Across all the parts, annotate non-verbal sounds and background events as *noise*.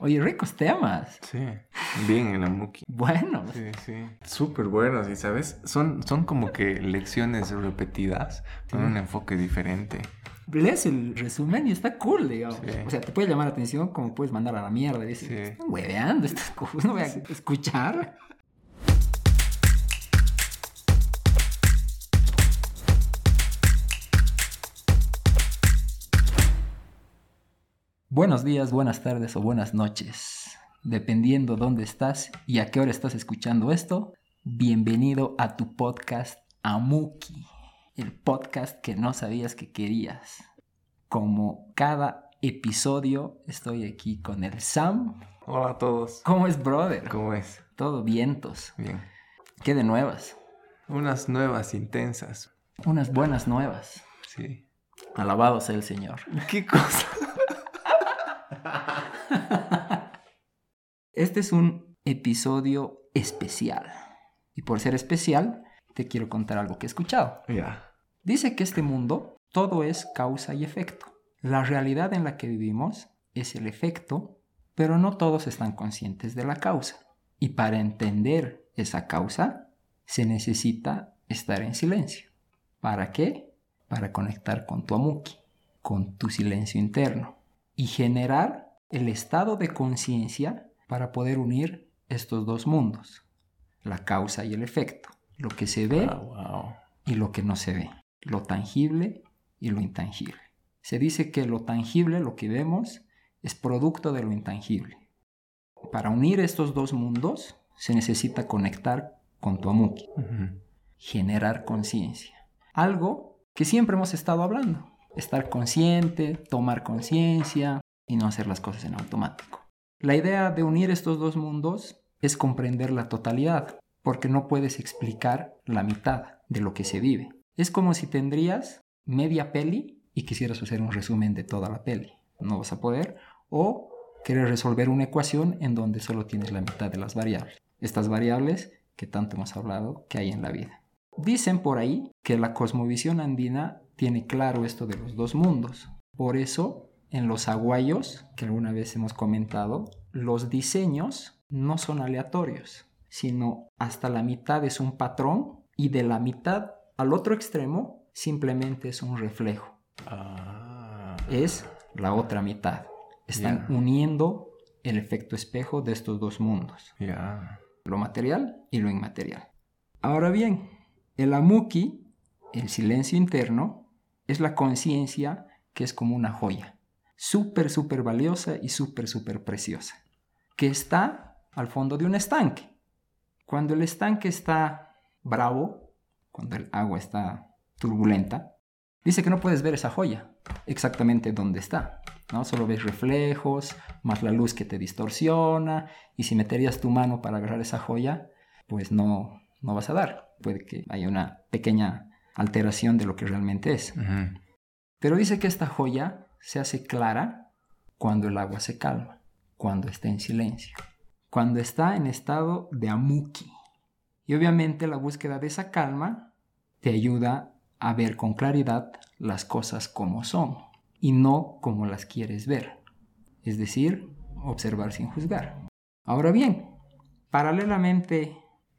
Oye, ricos temas. Sí, bien en la Muki. *laughs* Bueno. Sí, sí. Súper buenos, y sabes, son, son como que lecciones repetidas con un enfoque diferente. Lees el resumen y está cool, digamos. Sí. O sea, te puede llamar la atención como puedes mandar a la mierda. Y dices, Sí. están hueveando estas cosas, no voy a escuchar. Buenos días, buenas tardes o buenas noches. Dependiendo dónde estás y a qué hora estás escuchando esto, bienvenido a tu podcast Amuki, el podcast que no sabías que querías. Como cada episodio, estoy aquí con el Sam. Hola a todos. ¿Cómo es, brother? ¿Cómo es? Todo vientos. Bien. ¿Qué de nuevas? Unas nuevas intensas. Unas buenas nuevas. Sí. Alabado sea el Señor. ¿Qué cosa? *laughs* Este es un episodio especial. Y por ser especial, te quiero contar algo que he escuchado. Ya. Dice que este mundo todo es causa y efecto. La realidad en la que vivimos es el efecto, pero no todos están conscientes de la causa. Y para entender esa causa, se necesita estar en silencio. ¿Para qué? Para conectar con tu amuki, con tu silencio interno, y generar el estado de conciencia para poder unir estos dos mundos, la causa y el efecto, lo que se ve Ah, wow. y lo que no se ve, lo tangible y lo intangible. Se dice que lo tangible, lo que vemos, es producto de lo intangible. Para unir estos dos mundos se necesita conectar con tu amuki, generar conciencia. Algo que siempre hemos estado hablando. Estar consciente, tomar conciencia y no hacer las cosas en automático. La idea de unir estos dos mundos es comprender la totalidad, porque no puedes explicar la mitad de lo que se vive. Es como si tendrías media peli y quisieras hacer un resumen de toda la peli. No vas a poder. O quieres resolver una ecuación en donde solo tienes la mitad de las variables. Estas variables que tanto hemos hablado que hay en la vida. Dicen por ahí que la cosmovisión andina tiene claro esto de los dos mundos. Por eso, en los aguayos, que alguna vez hemos comentado, los diseños no son aleatorios, sino hasta la mitad es un patrón y de la mitad al otro extremo simplemente es un reflejo. Ah. Es la otra mitad. Están uniendo el efecto espejo de estos dos mundos Ya. lo material y lo inmaterial. Ahora bien, el amuki, el silencio interno, es la conciencia que es como una joya, súper, súper valiosa y súper, súper preciosa, que está al fondo de un estanque. Cuando el estanque está bravo, cuando el agua está turbulenta, dice que no puedes ver esa joya exactamente dónde está. ¿no? Solo ves reflejos, más la luz que te distorsiona, y si meterías tu mano para agarrar esa joya, pues no, no vas a dar. Puede que haya una pequeña alteración de lo que realmente es. Pero dice que esta joya se hace clara cuando el agua se calma, cuando está en silencio, cuando está en estado de amuki. Y obviamente la búsqueda de esa calma te ayuda a ver con claridad las cosas como son y no como las quieres ver. Es decir, observar sin juzgar. Ahora bien, paralelamente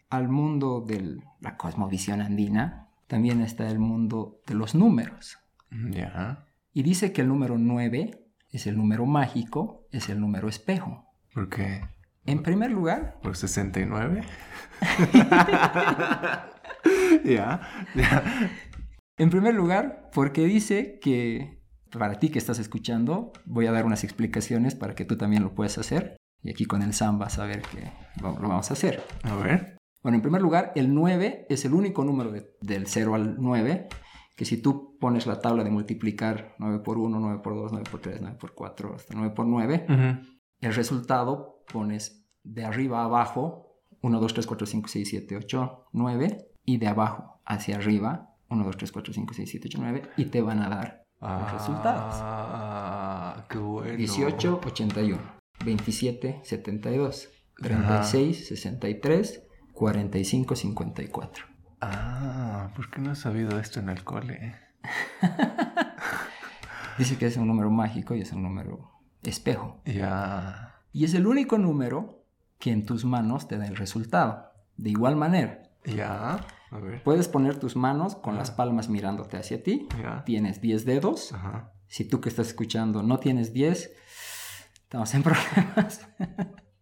al mundo de la cosmovisión andina, también está el mundo de los números. Ya. Y dice que el número 9 es el número mágico, es el número espejo. ¿Por qué? En primer lugar, ¿Por 69? *laughs* ya. Ya. en primer lugar, porque dice que para ti que estás escuchando, voy a dar unas explicaciones para que tú también lo puedas hacer. Y aquí con el Sam vas a ver que lo vamos a hacer. A ver. Bueno, en primer lugar, el 9 es el único número de- del 0 al 9 que si tú pones la tabla de multiplicar 9 por 1, 9 por 2, 9 por 3, 9 por 4, hasta 9 por 9, Ujú. el resultado pones de arriba a abajo 1, 2, 3, 4, 5, 6, 7, 8, 9 y de abajo hacia arriba 1, 2, 3, 4, 5, 6, 7, 8, 9 y te van a dar los resultados. Ah, qué bueno. 18, 81, 27, 72, 36, 63, 45, 54. Ah, ¿por qué no he sabido esto en el cole? *laughs* Dice que es un número mágico y es un número espejo. Ya. Y es el único número que en tus manos te da el resultado. De igual manera, Ya. A ver. puedes poner tus manos con las Ajá. palmas mirándote hacia ti. Ya. Tienes 10 dedos. Ajá. Si tú que estás escuchando no tienes 10, estamos en *laughs* problemas.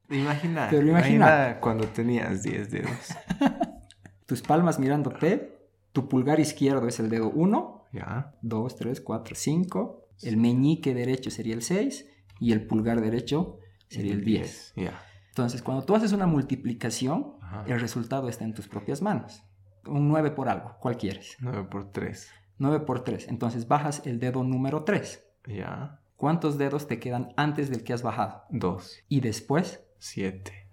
Imagina. Pero imagina. cuando tenías 10 dedos. *laughs* Tus palmas mirándote, tu pulgar izquierdo es el dedo 1, Ya. 2, 3, 4, 5. El meñique derecho sería el 6 y el pulgar derecho sería el 10. Ya. Entonces, cuando tú haces una multiplicación, Ajá. el resultado está en tus propias manos. Un 9 por algo, ¿cuál quieres? 9 por 3. 9 por 3. Entonces bajas el dedo número 3. Ya. ¿Cuántos dedos te quedan antes del que has bajado? 2. Y después, 7.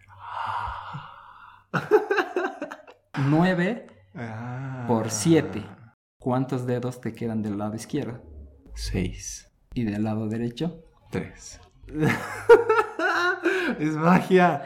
9 *laughs* Ah. por 7. ¿Cuántos dedos te quedan del lado izquierdo? 6. Y del lado derecho, 3. *laughs* es magia.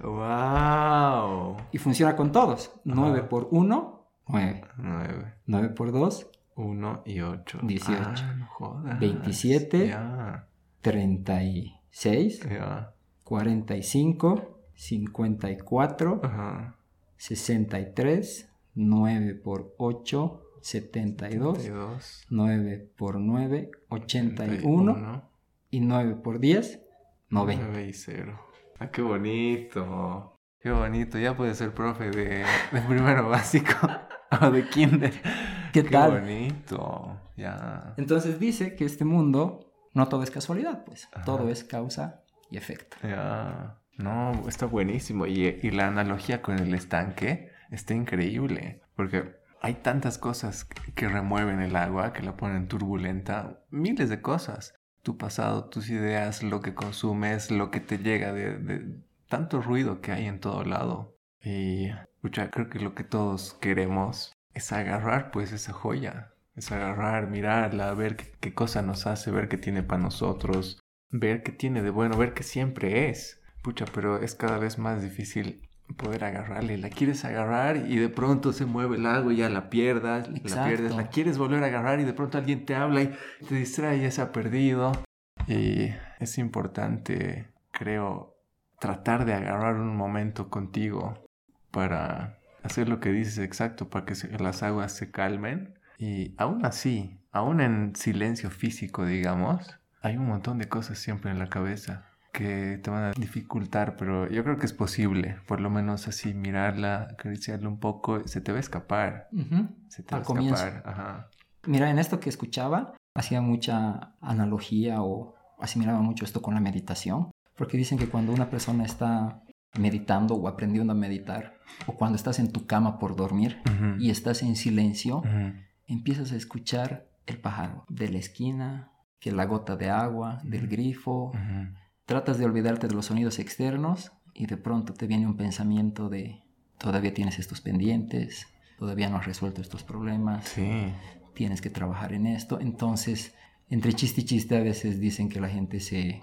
Wow. Y funciona con todos. 9 Ajá. por 1, 9. 9. 9 por 2, 1 y 8. 18. Ah, no jodas. 27. Ya. 36, Ya. 45, 54, Ajá. 63, 9 por 8, 72, 32. 9 por 9, 81 y 9 por 10, 90. 9 y 0. Ah, qué bonito. Qué bonito. Ya puede ser profe de, de primero básico *laughs* o de kinder. ¿Qué tal? bonito. Ya. Entonces dice que este mundo no todo es casualidad, pues Ajá. todo es causa y efecto. No, está buenísimo. Y, y la analogía con el estanque está increíble. Porque hay tantas cosas que que remueven el agua, que la ponen turbulenta. Miles de cosas. Tu pasado, tus ideas, lo que consumes, lo que te llega de, de tanto ruido que hay en todo lado. Y pucha, creo que lo que todos queremos es agarrar pues esa joya. Es agarrar, mirarla, ver qué, qué cosa nos hace, ver qué tiene para nosotros, ver qué tiene de bueno, ver qué siempre es. Pucha, pero es cada vez más difícil poder agarrarle. La quieres agarrar y de pronto se mueve el agua y ya la pierdas, la pierdes, la quieres volver a agarrar y de pronto alguien te habla y te distrae y ya se ha perdido. Y es importante, creo, tratar de agarrar un momento contigo para hacer lo que dices exacto, para que las aguas se calmen. Y aún así, aún en silencio físico, digamos, hay un montón de cosas siempre en la cabeza que te van a dificultar, pero yo creo que es posible, por lo menos así mirarla, acariciarla un poco, se te va a escapar, se te Al va a comienzo. escapar, ajá. Mira, en esto que escuchaba, hacía mucha analogía o asimilaba mucho esto con la meditación, porque dicen que cuando una persona está meditando o aprendiendo a meditar, o cuando estás en tu cama por dormir y estás en silencio, empiezas a escuchar el pájaro de la esquina, que la gota de agua, del grifo, tratas de olvidarte de los sonidos externos y de pronto te viene un pensamiento de todavía tienes estos pendientes, todavía no has resuelto estos problemas, Sí, tienes que trabajar en esto. Entonces, entre chiste y chiste a veces dicen que la gente se,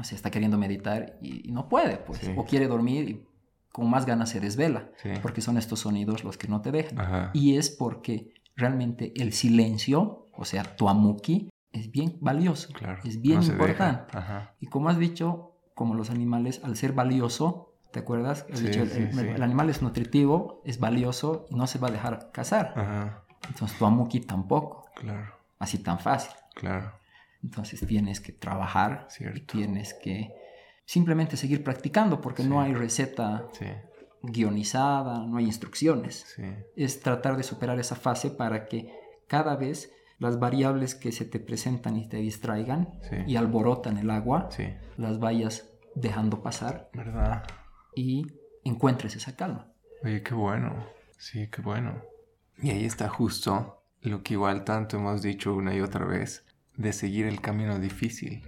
o sea, está queriendo meditar y, y no puede, pues, Sí. o quiere dormir y con más ganas se desvela, sí. porque son estos sonidos los que no te dejan. Ajá. Y es porque realmente el silencio, o sea, tu amuki, es bien valioso, Claro. es bien no importante. Y como has dicho, como los animales, al ser valioso, ¿te acuerdas? Has Sí, dicho, el, sí, el- sí. el animal es nutritivo, es valioso y no se va a dejar cazar. Ajá. Entonces tu amuki tampoco, Claro, así tan fácil. claro. Entonces tienes que trabajar, y tienes que simplemente seguir practicando porque no hay receta guionizada, no hay instrucciones. sí. Es tratar de superar esa fase para que cada vez las variables que se te presentan y te distraigan Sí. y alborotan el agua, Sí. las vayas dejando pasar ¿Verdad? y encuentres esa calma. Oye, qué bueno. Sí, qué bueno. Y ahí está justo lo que igual tanto hemos dicho una y otra vez, de seguir el camino difícil.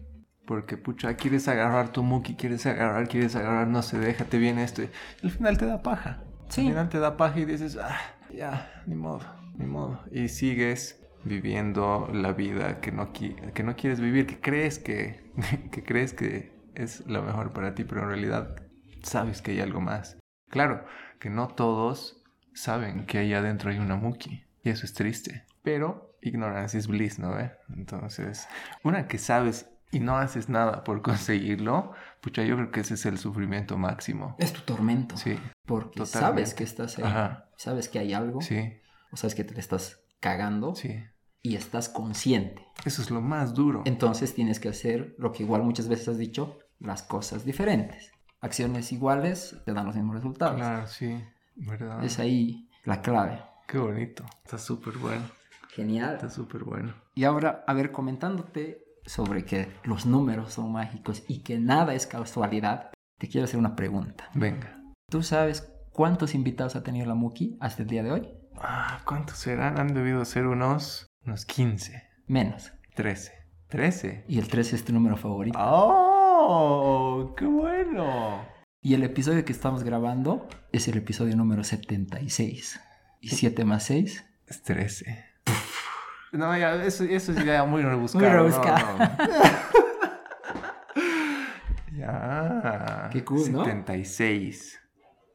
Porque, pucha, quieres agarrar tu muki, quieres agarrar, quieres agarrar, no se deja, te viene esto. Y al final te da paja. Sí. Al final te da paja y dices, ah, ya, ni modo, ni modo. Y sigues viviendo la vida que no, qui- que no quieres vivir, que crees que, *laughs* que crees que es lo mejor para ti, pero en realidad sabes que hay algo más. Claro, que no todos saben que ahí adentro hay una Muki. Y eso es triste. Pero ignorancia es bliss, ¿no ve? Entonces, una que sabes y no haces nada por conseguirlo, Pucha, yo creo que ese es el sufrimiento máximo. Es tu tormento. Sí, Porque totalmente. sabes que estás ahí. Ajá. Sabes que hay algo. sí, O sabes que te estás cagando. sí. Y estás consciente. Eso es lo más duro. Entonces tienes que hacer lo que igual muchas veces has dicho, las cosas diferentes. Acciones iguales te dan los mismos resultados. Claro, sí, ¿verdad? Es ahí la clave. Qué bonito. Está súper bueno. Genial. Está súper bueno. Y ahora, a ver, comentándote sobre que los números son mágicos y que nada es casualidad, te quiero hacer una pregunta. Venga. ¿Tú sabes cuántos invitados ha tenido la Muki hasta el día de hoy? Ah, ¿cuántos serán? Han debido ser unos, unos 15, Menos. 13. 13. Y el 13 es tu número favorito. ¡Oh! ¡Qué bueno! Y el episodio que estamos grabando es el episodio número 76. ¿Y 7 más 6? Es 13. No, ya, eso, eso es ya muy rebuscado. Muy no, rebuscado. no. *laughs* *laughs* ya. Qué cool, ¿no? 76.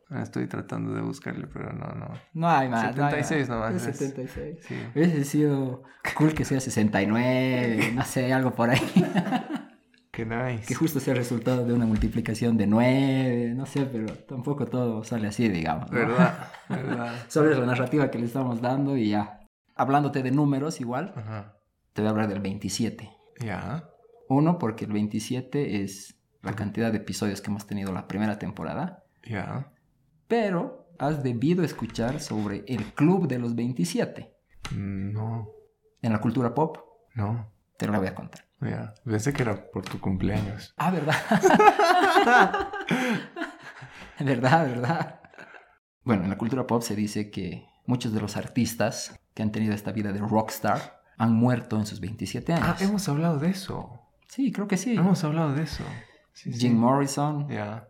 Ah, Estoy tratando de buscarle, pero no, no. No hay más. no hay 76 más. nomás, Es es- 76. Sí. Hubiese sido cool que sea 69, no sé, algo por ahí. *laughs* Qué nice. que justo sea el resultado de una multiplicación de 9, no sé, pero tampoco todo sale así, digamos. ¿no? ¿Verdad? *laughs* ¿Verdad? Solo es la narrativa que le estamos dando y ya. Hablándote de números igual, Ajá. te voy a hablar del 27. Ya. Uno, porque el 27 es la cantidad de episodios que hemos tenido la primera temporada. Ya. Pero has debido escuchar sobre el Club de los 27 No. en la cultura pop. No. Te lo voy a contar. Ya. Pensé que era por tu cumpleaños. Ah, ¿verdad? *laughs* verdad, verdad. Bueno, en la cultura pop se dice que muchos de los artistas que han tenido esta vida de rockstar han muerto en sus 27 años. Ah, hemos hablado de eso. Sí, creo que sí. Hemos hablado de eso. Sí, sí. Jim Morrison, Ya.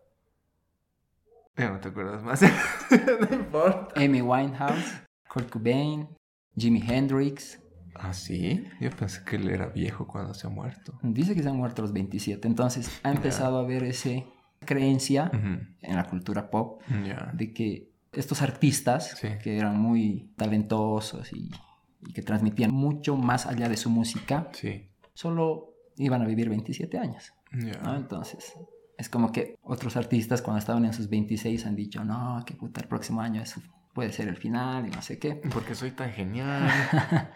Ya no te acuerdas más. *laughs* no importa. Amy Winehouse, Kurt Cobain, Jimi Hendrix. ¿Ah, sí? Yo pensé que él era viejo cuando se ha muerto. Dice que se han muerto a los 27. Entonces ha empezado a haber esa creencia en la cultura pop de que estos artistas Sí. que eran muy talentosos y, y que transmitían mucho más allá de su música, Sí. solo iban a vivir 27 años. Entonces, es como que otros artistas cuando estaban en sus 26 han dicho, no, que puta, el próximo año es- puede ser el final y no sé qué. Porque soy tan genial. *laughs*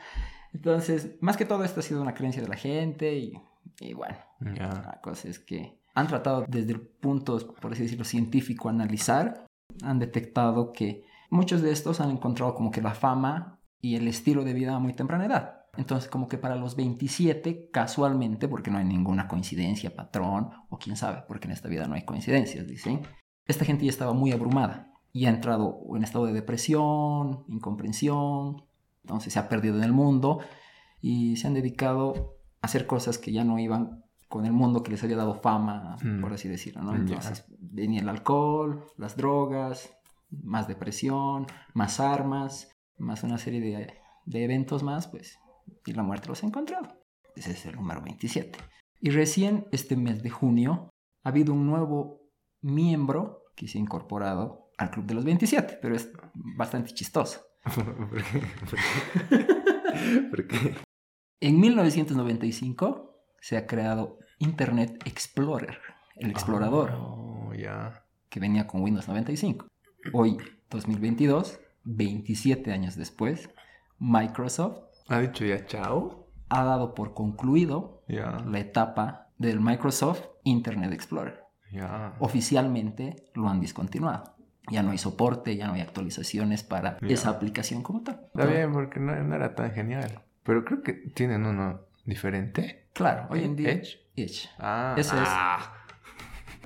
Entonces, más que todo esto ha sido una creencia de la gente y, y bueno, ya. la cosa es que han tratado desde el punto, por así decirlo, científico analizar, han detectado que muchos de estos han encontrado como que la fama y el estilo de vida a muy temprana edad. Entonces, como que para los 27, casualmente, porque no hay ninguna coincidencia, patrón, o quién sabe, porque en esta vida no hay coincidencias, dicen, esta gente ya estaba muy abrumada y ha entrado en estado de depresión, incomprensión, entonces se ha perdido en el mundo y se han dedicado a hacer cosas que ya no iban con el mundo que les había dado fama, Mm. por así decirlo, ¿no? Ya. Entonces venía el alcohol, las drogas, más depresión, más armas, más una serie de, de eventos más, pues, y la muerte los ha encontrado. Ese es el número 27. Y recién este mes de junio ha habido un nuevo miembro que se ha incorporado al Club de los 27, pero es bastante chistoso. *laughs* ¿Por qué? *laughs* ¿Por qué? ¿Por qué? En 1995 se ha creado Internet Explorer, el explorador, Oh, ya. que venía con Windows 95. Hoy, 2022, 27 años después, Microsoft ¿Ha dicho ya chao? ha dado por concluido Ya. la etapa del Microsoft Internet Explorer. Ya. Oficialmente lo han discontinuado. Ya no hay soporte, ya no hay actualizaciones para Ya. esa aplicación como tal. Está bien, porque no, no era tan genial. Pero creo que tienen uno diferente. Claro, hoy en día... Edge. Edge. Ah, Ese es. ah.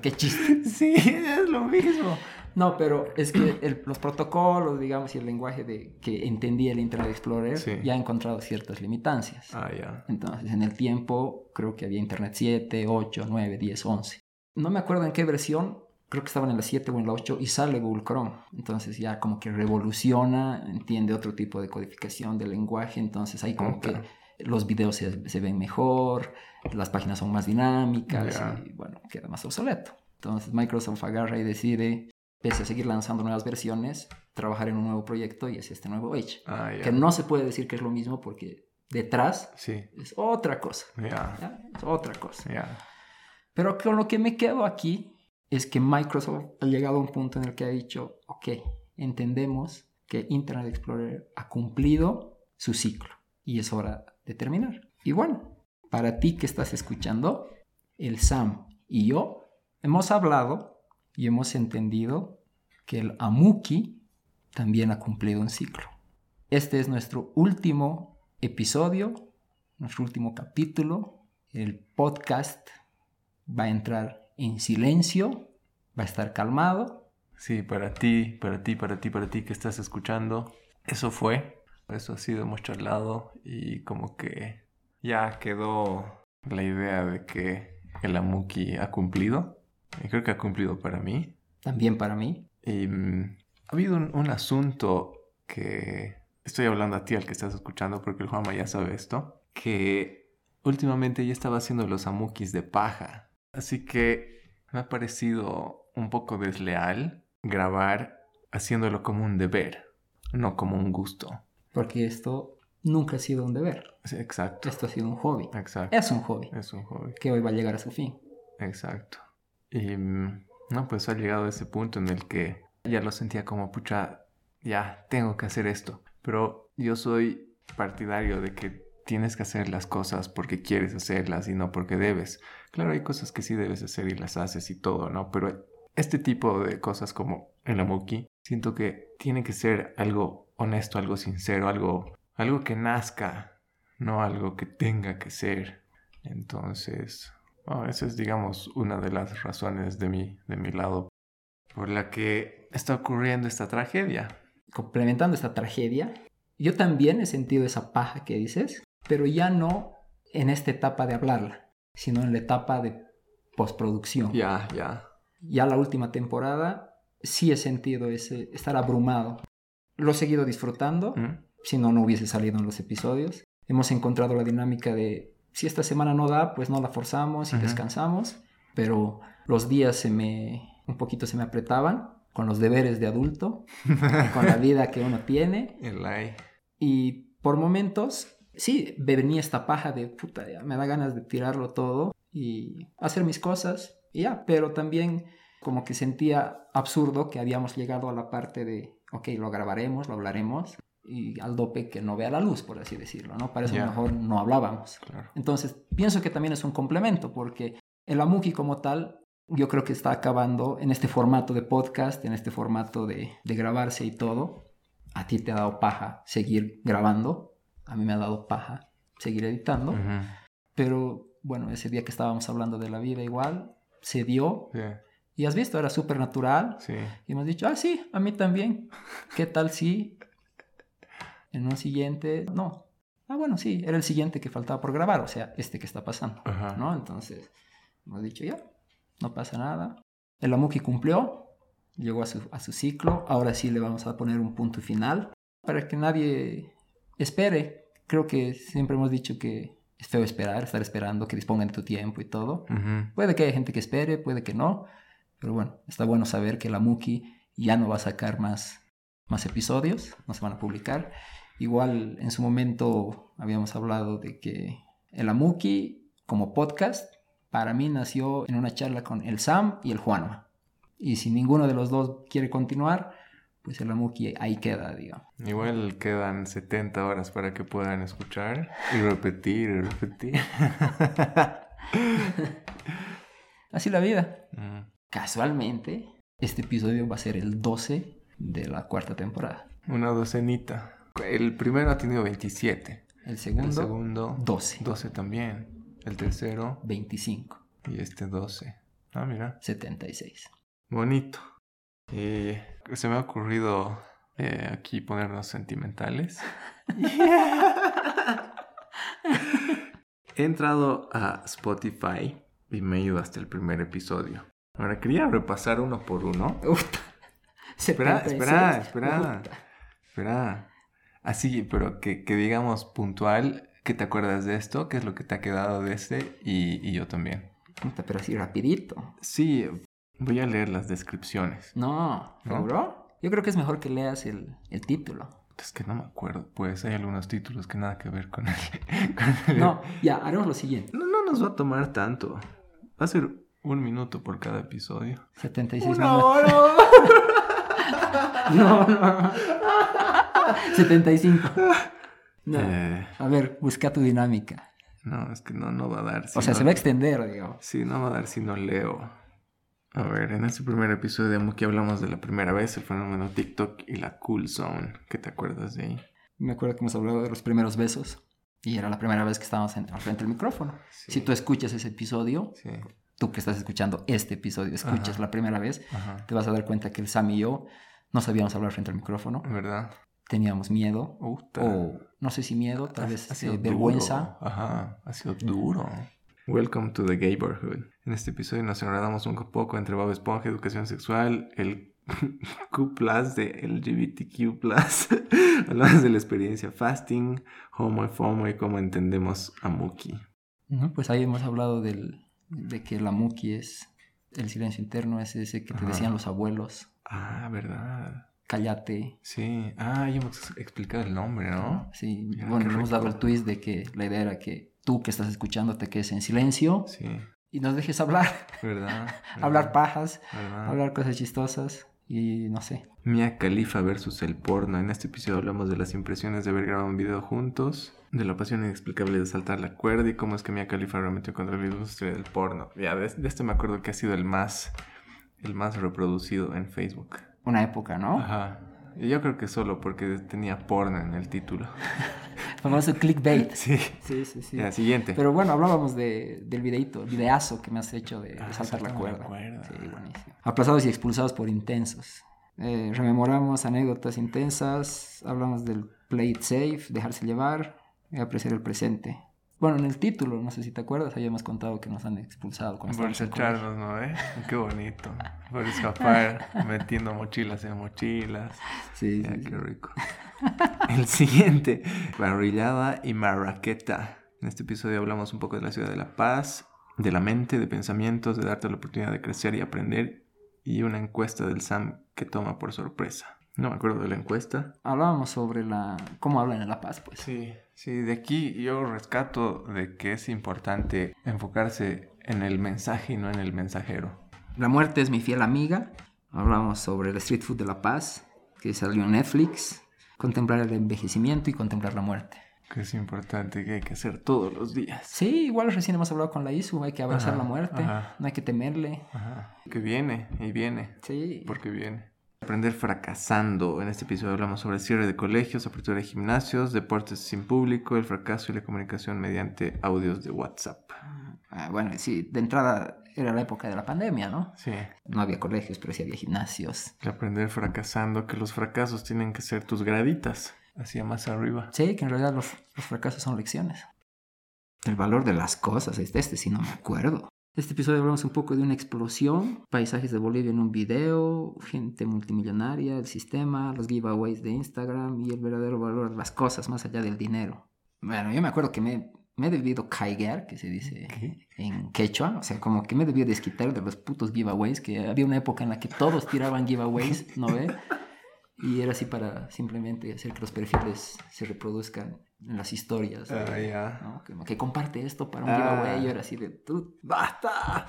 Qué chiste. *laughs* Sí, es lo mismo. No, pero es que el- los protocolos, digamos, y el lenguaje de, que entendía el Internet Explorer Sí. ya ha encontrado ciertas limitancias. Ah, ya. Entonces, en el tiempo, creo que había Internet 7, 8, 9, 10, 11. No me acuerdo en qué versión, creo que estaban en la 7 o en la 8 y sale Google Chrome. Entonces ya como que revoluciona, entiende otro tipo de codificación del lenguaje, entonces ahí como Ok. que los videos se, se ven mejor, las páginas son más dinámicas Ya. y bueno, queda más obsoleto. Entonces Microsoft agarra y decide, pese a seguir lanzando nuevas versiones, trabajar en un nuevo proyecto y es este nuevo Edge. Ah, ya. Que no se puede decir que es lo mismo porque detrás Sí. es otra cosa. Ya. ¿ya? Es otra cosa. Ya. Pero con lo que me quedo aquí es que Microsoft ha llegado a un punto en el que ha dicho, ok, entendemos que Internet Explorer ha cumplido su ciclo y es hora de terminar. Y bueno, para ti que estás escuchando, el Sam y yo hemos hablado y hemos entendido que el Amuki también ha cumplido un ciclo. Este es nuestro último episodio, nuestro último capítulo. El podcast va a entrar en silencio, va a estar calmado. Sí, para ti, para ti, para ti, para ti que estás escuchando, eso fue. Eso ha sido, hemos charlado y como que ya quedó la idea de que el Amuki ha cumplido. Y creo que ha cumplido para mí. También para mí. Y mm, ha habido un, un asunto que estoy hablando a ti, al que estás escuchando, porque el Juanma ya sabe esto, que últimamente ya estaba haciendo los amukis de paja. Así que me ha parecido un poco desleal grabar haciéndolo como un deber, no como un gusto. Porque esto nunca ha sido un deber. Sí, exacto, Esto ha sido un hobby. exacto. Es un hobby Es un hobby. que hoy va a llegar a su fin. Exacto. Y mm, no, pues ha llegado a ese punto en el que ya lo sentía como, pucha, ya tengo que hacer esto. Pero yo soy partidario de que tienes que hacer las cosas porque quieres hacerlas y no porque debes. Claro, hay cosas que sí debes hacer y las haces y todo, ¿no? Pero este tipo de cosas como el amuki, siento que tiene que ser algo honesto, algo sincero, algo, algo que nazca, no algo que tenga que ser. Entonces, bueno, esa es, digamos, una de las razones de mi, de mi lado por la que está ocurriendo esta tragedia. Complementando esta tragedia, yo también he sentido esa paja que dices, pero ya no en esta etapa de hablarla, sino en la etapa de postproducción. Ya, ya. Ya la última temporada sí he sentido ese estar abrumado. Lo he seguido disfrutando, ¿Mm? si no, no hubiese salido en los episodios. Hemos encontrado la dinámica de si esta semana no da, pues no la forzamos y descansamos, pero los días se me un poquito se me apretaban con los deberes de adulto, *laughs* con la vida que uno tiene. Y por momentos sí venía esta paja de puta, ya, me da ganas de tirarlo todo y hacer mis cosas y ya, pero también como que sentía absurdo que habíamos llegado a la parte de, ok, lo grabaremos, lo hablaremos y al dope que no vea la luz, por así decirlo, ¿no? Para eso Ya. mejor no hablábamos. Claro. Entonces, pienso que también es un complemento, porque el Amuki como tal, yo creo que está acabando en este formato de podcast, en este formato de, de grabarse y todo. A ti te ha dado paja seguir grabando, a mí me ha dado paja seguir editando, Ujú. pero bueno, ese día que estábamos hablando de la vida igual, se dio Sí, y has visto, era súper natural. sí. Y hemos dicho, ah, sí, a mí también. ¿Qué tal si en un siguiente, no? Ah, bueno, sí, era el siguiente que faltaba por grabar, o sea, este que está pasando, Ajá. ¿no? Entonces, hemos dicho, ya, no pasa nada. El Amuki cumplió, llegó a su, a su ciclo, ahora sí le vamos a poner un punto final para que nadie espere. Creo que siempre hemos dicho que es feo esperar, estar esperando que dispongan de tu tiempo y todo. Puede que haya gente que espere, puede que no, pero bueno, está bueno saber que la Muki ya no va a sacar más, más episodios, no se van a publicar. Igual en su momento habíamos hablado de que el Amuki como podcast para mí nació en una charla con el Sam y el Juanma. Y si ninguno de los dos quiere continuar, pues el Amuki ahí queda, digamos. Igual quedan 70 horas para que puedan escuchar y repetir y repetir. *laughs* Así la vida. Mm. Casualmente, este episodio va a ser el 12 de la cuarta temporada. Una docenita. El primero ha tenido 27. El segundo, El segundo, 12. 12 también. El tercero 25, y este 12. Ah, mira. 76. Bonito. Y se me ha ocurrido eh, aquí ponernos sentimentales. *laughs* He entrado a Spotify y me he ido hasta el primer episodio. Ahora quería repasar uno por uno. Uf, Espera, 76. espera, espera. Espera. Así, pero que, que digamos puntual, ¿qué te acuerdas de esto? ¿Qué es lo que te ha quedado de este? Y, y yo también. Pero así rapidito. Sí, voy a leer las descripciones. No, ¿No? ¿seguro? Yo creo que es mejor que leas el, el título. Es que no me acuerdo, pues hay algunos títulos que nada que ver con el... *laughs* con *laughs* el- No, ya, haremos lo siguiente. No, no nos va a tomar tanto. Va a ser Un minuto por cada episodio. 76 ¡Una más. hora! *laughs* No, no. *laughs* 75. *laughs* No. Eh, A ver, busca tu dinámica. no, es que no, no va a dar. si O sea, no- se va a extender, digo. Sí, no va a dar si no leo. A ver, en este primer episodio de Muki hablamos de la primera vez, el fenómeno TikTok y la Cool Zone. ¿Qué te acuerdas de ahí? Me acuerdo que hemos hablado de los primeros besos. Y era la primera vez que estábamos en- al frente del micrófono. Sí. Si tú escuchas ese episodio, Sí. tú que estás escuchando este episodio, escuchas Ajá. la primera vez, Ajá. te vas a dar cuenta que el Sam y yo no sabíamos hablar frente al micrófono. ¿Verdad? Teníamos miedo. O no sé si miedo, tal Ha- vez ha sido eh, vergüenza. Ajá, ha sido duro. Welcome to the Gayborhood. En este episodio nos enredamos un poco entre Bob Esponja, educación sexual, el *laughs* Q de LGBTQ *laughs* Hablamos de la experiencia fasting, homo y fomo y cómo entendemos a Muki. ¿no? Pues ahí hemos hablado del, de que la muki es el silencio interno, es ese que te Ajá. decían los abuelos, Ah, verdad. Cállate. Sí. Ah, ya hemos explicado el nombre, ¿no? Sí, Mira, bueno, hemos dado el twist de que la idea era que tú que estás escuchando te quedes en silencio Sí, y nos dejes hablar, *laughs* ¿verdad? hablar pajas, ¿Verdad? hablar cosas chistosas y no sé. Mia Khalifa versus el porno. En este episodio hablamos de las impresiones de haber grabado un video juntos, de la pasión inexplicable de saltar la cuerda y cómo es que Mia Khalifa remetió contra la industria del porno. Ya, de, de este me acuerdo que ha sido el más, el más reproducido en Facebook. Una época, ¿no? Ajá. Yo creo que solo porque tenía porno en el título. *laughs* Famoso clickbait. Sí. Sí, sí, sí. Ya, siguiente. Pero bueno, hablábamos de, del videíto, el videazo que me has hecho de, de Ah, saltar la la cuerda. cuerda. Sí, buenísimo. Aplazados y expulsados por intensos. Eh, rememoramos anécdotas intensas, hablamos del play it safe, dejarse llevar y apreciar el presente. Bueno, en el título, no sé si te acuerdas, habíamos contado que nos han expulsado cuando Por echarnos, ¿no? ¿Eh? Qué bonito. Por escapar, *laughs* metiendo mochilas en mochilas. Sí, sí. qué rico. *laughs* El siguiente, Barrillada y Marraqueta. En este episodio hablamos un poco de la ciudad de La Paz, de la mente, de pensamientos, de darte la oportunidad de crecer y aprender, y una encuesta del SAM que toma por sorpresa. No me acuerdo de la encuesta. Hablábamos sobre la cómo hablan en La Paz, pues. Sí, sí, de aquí yo rescato de que es importante enfocarse en el mensaje y no en el mensajero. La muerte es mi fiel amiga. Hablamos sobre el street food de La Paz, que salió en Netflix. Contemplar el envejecimiento y contemplar la muerte. Que es importante, que hay que hacer todos los días. Sí, igual recién hemos hablado con la ISU, hay que abrazar Ajá, la muerte, ajá. no hay que temerle. Ajá. Que viene y viene. Sí. Porque viene. Aprender fracasando. En este episodio hablamos sobre cierre de colegios, apertura de gimnasios, deportes sin público, el fracaso y la comunicación mediante audios de WhatsApp. Ah, bueno, sí, de entrada era la época de la pandemia, ¿no? Sí. No había colegios, pero sí había gimnasios. Aprender fracasando, que los fracasos tienen que ser tus graditas. Hacia más arriba. Sí, que en realidad los, los fracasos son lecciones. El valor de las cosas, este, este sí no me acuerdo. Este episodio hablamos un poco de una explosión, paisajes de Bolivia en un video, gente multimillonaria, el sistema, los giveaways de Instagram y el verdadero valor de las cosas más allá del dinero. Bueno, yo me acuerdo que me, me he debido caigar, que se dice ¿Qué? en quechua, o sea, como que me debía desquitar de los putos giveaways, que había una época en la que todos tiraban giveaways, ¿no ve? *laughs* Y era así para simplemente hacer que los perfiles se reproduzcan en las historias. de- Ah, ya. ¿no? Como que comparte esto para un Ah. giveaway. Y yo era así de, tú, basta.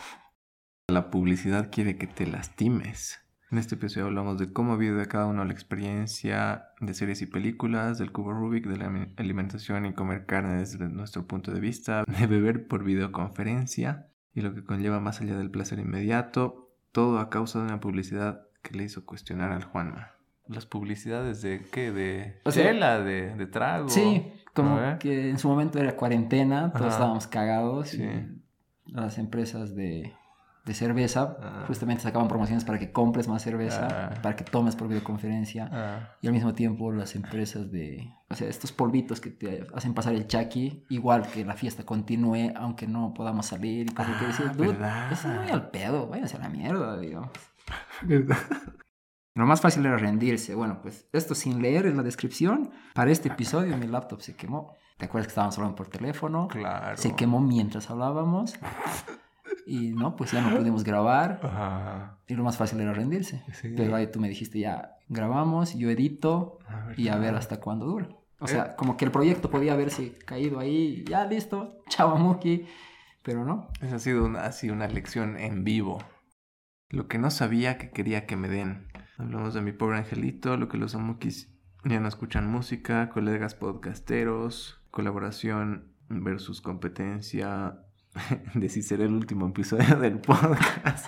La publicidad quiere que te lastimes. En este episodio hablamos de cómo vive cada uno la experiencia de series y películas, del cubo Rubik, de la alimentación y comer carne desde nuestro punto de vista, de beber por videoconferencia y lo que conlleva más allá del placer inmediato, todo a causa de una publicidad que le hizo cuestionar al Juanma. Las publicidades de qué? De O sea, tela, de, de trago. Sí, como que en su momento era cuarentena, todos Ajá. estábamos cagados. Sí. Y las empresas de, de cerveza Ah. justamente sacaban promociones para que compres más cerveza, Ah. para que tomes por videoconferencia. Ah, Y al mismo tiempo las empresas de, o sea, estos polvitos que te hacen pasar el chaki, igual que la fiesta continúe, aunque no podamos salir. Y cosas que decir, dude, eso es muy al pedo, váyanse a la mierda, digamos. *laughs* Lo más fácil era rendirse. Bueno, pues esto sin leer en la descripción, para este episodio mi laptop se quemó. ¿Te acuerdas que estábamos hablando por teléfono? Claro. Se quemó mientras hablábamos. Y no, pues ya no pudimos grabar. Ajá. Y lo más fácil era rendirse. Sí. Pero ahí tú me dijiste, ya grabamos, yo edito Ah, y a ver hasta cuándo dura. O Eh. sea, como que el proyecto podía haberse caído ahí, ya listo, *laughs* chao Amuki, pero no. Esa ha sido una, así una lección en vivo. Lo que no sabía que quería que me den. Hablamos de mi pobre angelito, lo que los amukis ya no escuchan música, colegas podcasteros, colaboración versus competencia, *laughs* de si será el último episodio *laughs* del podcast.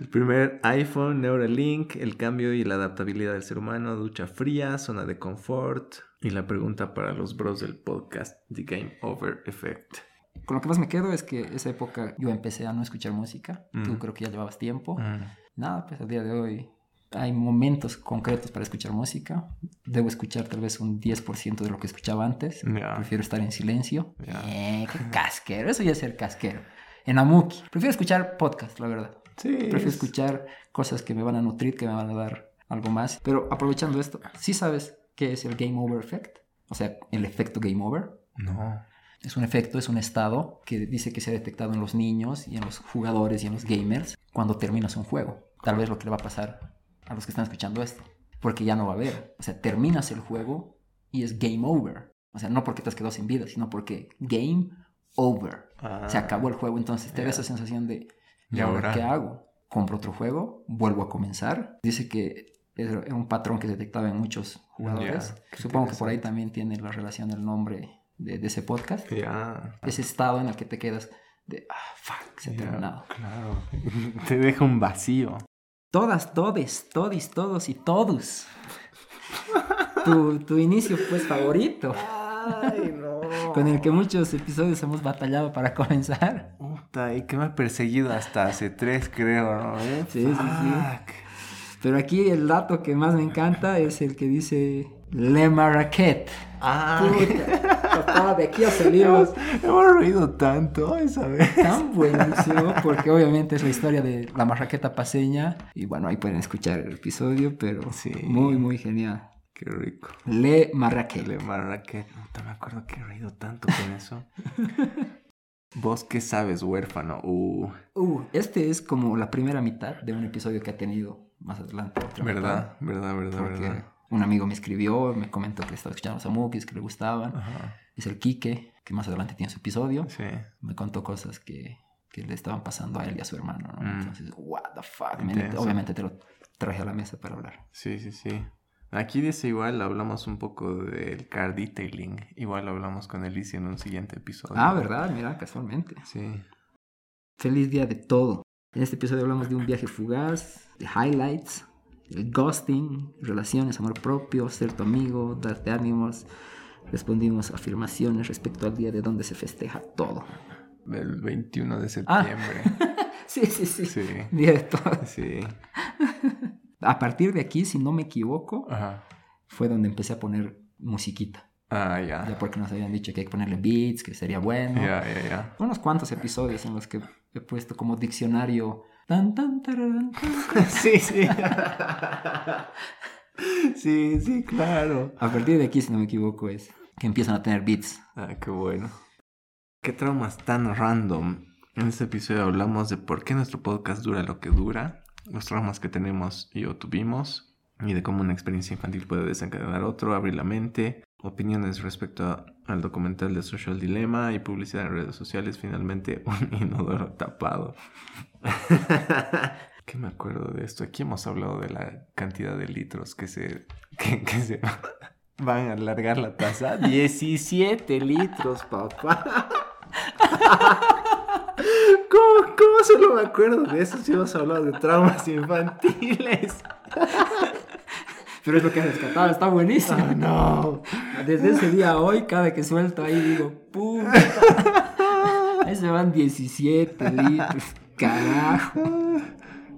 El primer iPhone, Neuralink, el cambio y la adaptabilidad del ser humano, ducha fría, zona de confort y la pregunta para los bros del podcast, The Game Over Effect. Con lo que más me quedo es que esa época yo empecé a no escuchar música. Tú creo que ya llevabas tiempo. Mm, Nada, pues al día de hoy hay momentos concretos para escuchar música. Debo escuchar tal vez un 10% de lo que escuchaba antes. Prefiero estar en silencio. Eh, qué casquero. Eso ya es ser casquero. En Amuki. Prefiero escuchar podcast, la verdad. Sí. Prefiero es- escuchar cosas que me van a nutrir, que me van a dar algo más. Pero aprovechando esto, ¿sí sabes qué es el Game Over Effect? O sea, el efecto Game Over. No. Es un efecto, es un estado que dice que se ha detectado en los niños y en los jugadores y en los gamers cuando terminas un juego. Tal vez lo que le va a pasar a los que están escuchando esto. Porque ya no va a haber. O sea, terminas el juego y es game over. O sea, no porque te has quedado sin vida, sino porque game over. Ah, Se acabó el juego, entonces te da ya. esa sensación de, ¿y ¿Y ahora qué hago? ¿Compro otro juego? ¿Vuelvo a comenzar? Dice que era un patrón que se detectaba en muchos jugadores. Qué Supongo que por ahí también tiene la relación el nombre de, de ese podcast. Ya. Ese estado en el que te quedas de, ah, fuck, se ha terminado. Claro. *laughs* Te deja un vacío. Todas, todes, todis, todos y todos. tu, tu inicio, pues, favorito. Ay, no. Con el que muchos episodios hemos batallado para comenzar. Puta, y que me ha perseguido hasta hace tres, creo, ¿no? ¿Eh? Sí, sí, sí. Pero aquí el dato que más me encanta es el que dice Le Marraquet. Ah, Puta, papá, de aquí a salimos *laughs* hemos, hemos reído tanto esa vez. tan buenísimo, porque obviamente es la historia de la marraqueta paseña. Y bueno, ahí pueden escuchar el episodio, pero Sí. muy, muy genial. Qué rico. Le Marraquet. Le Marrakech. Puta, me acuerdo que he reído tanto con eso. *laughs* ¿Vos qué sabes, huérfano? Uh, Uh, este es como la primera mitad de un episodio que ha tenido más adelante. otra ¿verdad? ¿Verdad, verdad, mitad, porque verdad? un amigo me escribió, me comentó que estaba escuchando los Amukis, que le gustaban. Ajá. Es el Quique, que más adelante tiene su episodio. Sí. Me contó cosas que, que le estaban pasando a él y a su hermano, ¿no? Mm. Entonces, what the fuck. man? Obviamente te lo traje a la mesa para hablar. Sí, sí, sí. Aquí dice igual, hablamos un poco del car detailing. Igual hablamos con Alicia en un siguiente episodio. Ah, ¿verdad? Mira, casualmente. Sí. Feliz día de todo. En este episodio hablamos de un viaje fugaz, de highlights, el ghosting, relaciones, amor propio, ser tu amigo, darte ánimos. Respondimos afirmaciones respecto al día de donde se festeja todo. El 21 de septiembre. *laughs* Sí, sí, sí. Sí. Día de todo. Sí. *laughs* A partir de aquí, si no me equivoco, Ajá. fue donde empecé a poner musiquita. Ah, ya. Ya porque nos habían dicho que hay que ponerle beats, que sería bueno. Ya, ya, ya. Unos cuantos episodios en los que he puesto como diccionario. Tan, tan, tararán, tan, *laughs* Sí, sí. *laughs* sí, sí, claro. A partir de aquí, si no me equivoco, es que empiezan a tener beats. Ah, qué bueno. Qué traumas tan random. En este episodio hablamos de por qué nuestro podcast dura lo que dura, los traumas que tenemos y o tuvimos, y de cómo una experiencia infantil puede desencadenar otro, abrir la mente, opiniones respecto a- al documental de Social Dilemma y publicidad en redes sociales, finalmente *laughs* un inodoro tapado. *laughs* ¿Qué me acuerdo de esto? Aquí hemos hablado de la cantidad de litros que se, *laughs* que, que se van a alargar la taza. 17 litros, papá. *laughs* ¿Cómo, ¿Cómo solo me acuerdo de eso si hemos hablado de traumas infantiles? *laughs* Pero es lo que has rescatado, está buenísimo. Ah, no. Desde ese día a hoy, cada que suelto ahí digo, ¡pum! Ahí se van 17 litros. Carajo.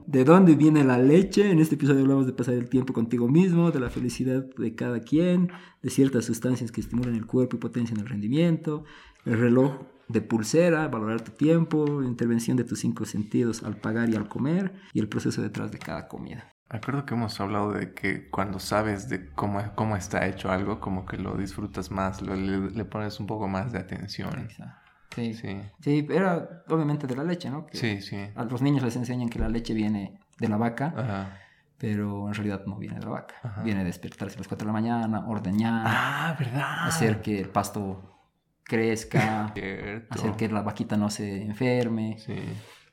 ¿De dónde viene la leche? En este episodio hablamos de pasar el tiempo contigo mismo, de la felicidad de cada quien, de ciertas sustancias que estimulan el cuerpo y potencian el rendimiento, el reloj de pulsera, valorar tu tiempo, intervención de tus cinco sentidos al pagar y al comer, y el proceso detrás de cada comida. Acuerdo que hemos hablado de que cuando sabes de cómo, cómo está hecho algo, como que lo disfrutas más, lo- le, le pones un poco más de atención. Sí, sí. Sí, era obviamente de la leche, ¿no? Que sí, sí. A los niños les enseñan que la leche viene de la vaca, Ajá. pero en realidad no viene de la vaca. Ajá. Viene de despertarse a las 4 de la mañana, ordeñar, Ah, ¿verdad? hacer que el pasto crezca, *laughs* Cierto. hacer que la vaquita no se enferme, Sí.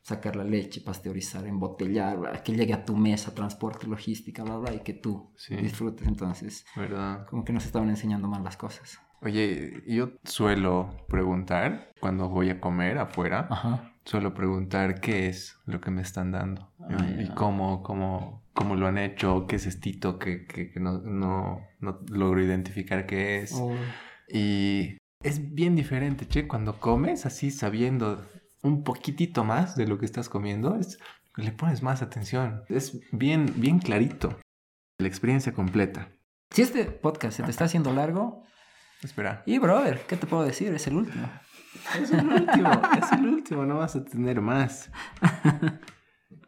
sacar la leche, pasteurizar, embotellar, bla, que llegue a tu mesa, transporte, logística, bla, bla, y que tú Sí. disfrutes. Entonces, ¿Verdad? como que nos estaban enseñando mal las cosas. Oye, yo suelo preguntar cuando voy a comer afuera, Ajá. suelo preguntar qué es lo que me están dando y- Ah, cómo, cómo, cómo lo han hecho, qué es estito que, que, que no, no, no logro identificar qué es. O- Y es bien diferente, che, cuando comes así sabiendo un poquitito más de lo que estás comiendo, es, le pones más atención. Es bien, bien clarito. La experiencia completa. Si este podcast se te está haciendo largo, Espera. y brother, ¿qué te puedo decir? Es el último. Es el último, es el último, no vas a tener más.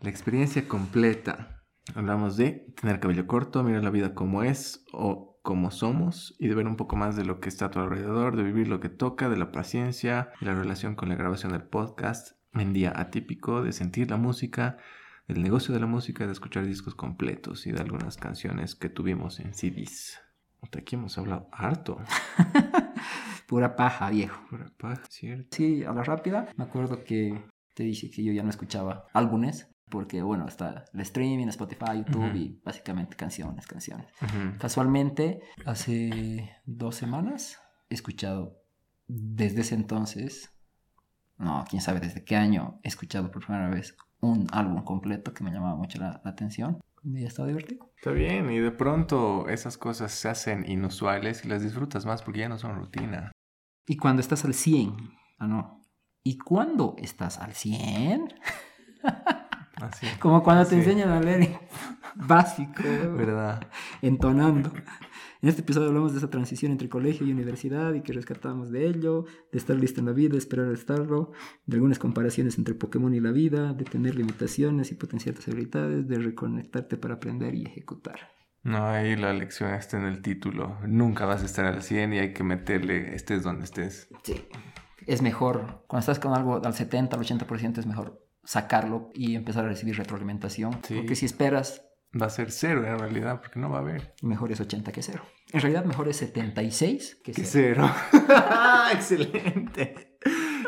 La experiencia completa. Hablamos de tener cabello corto, mirar la vida como es o como somos y de ver un poco más de lo que está a tu alrededor, de vivir lo que toca, de la paciencia y la relación con la grabación del podcast en día atípico, de sentir la música, del negocio de la música, de escuchar discos completos y de algunas canciones que tuvimos en CDs. Hasta aquí hemos hablado harto. *laughs* Pura paja, viejo. Pura paja, ¿cierto? Sí, a la rápida. Me acuerdo que te dije que yo ya no escuchaba álbumes, porque bueno, está el streaming, Spotify, YouTube y básicamente canciones, canciones. Casualmente, hace dos semanas he escuchado desde ese entonces, no, quién sabe desde qué año, he escuchado por primera vez un álbum completo que me llamaba mucho la, la atención. Y ha estado divertido. Está bien, y de pronto esas cosas se hacen inusuales y las disfrutas más porque ya no son rutina. Y cuando estás al 100, ah, no. ¿Y cuando estás al 100? *laughs* Así. Como cuando te enseñan a leer *laughs* básico, ¿Verdad? entonando. En este episodio hablamos de esa transición entre colegio y universidad y que rescatamos de ello, de estar listo en la vida, esperar a estarlo, de algunas comparaciones entre Pokémon y la vida, de tener limitaciones y potenciar tus habilidades, de reconectarte para aprender y ejecutar. No, ahí la lección está en el título. Nunca vas a estar al 100 y hay que meterle estés donde estés. Sí. Es mejor, cuando estás con algo al 70, al 80%, es mejor sacarlo y empezar a recibir retroalimentación. Sí. Porque si esperas, Va a ser cero en realidad porque no va a haber. mejor es 80 que cero. En realidad, mejor es 76 que ¡Qué cero. cero! *laughs* ¡Excelente!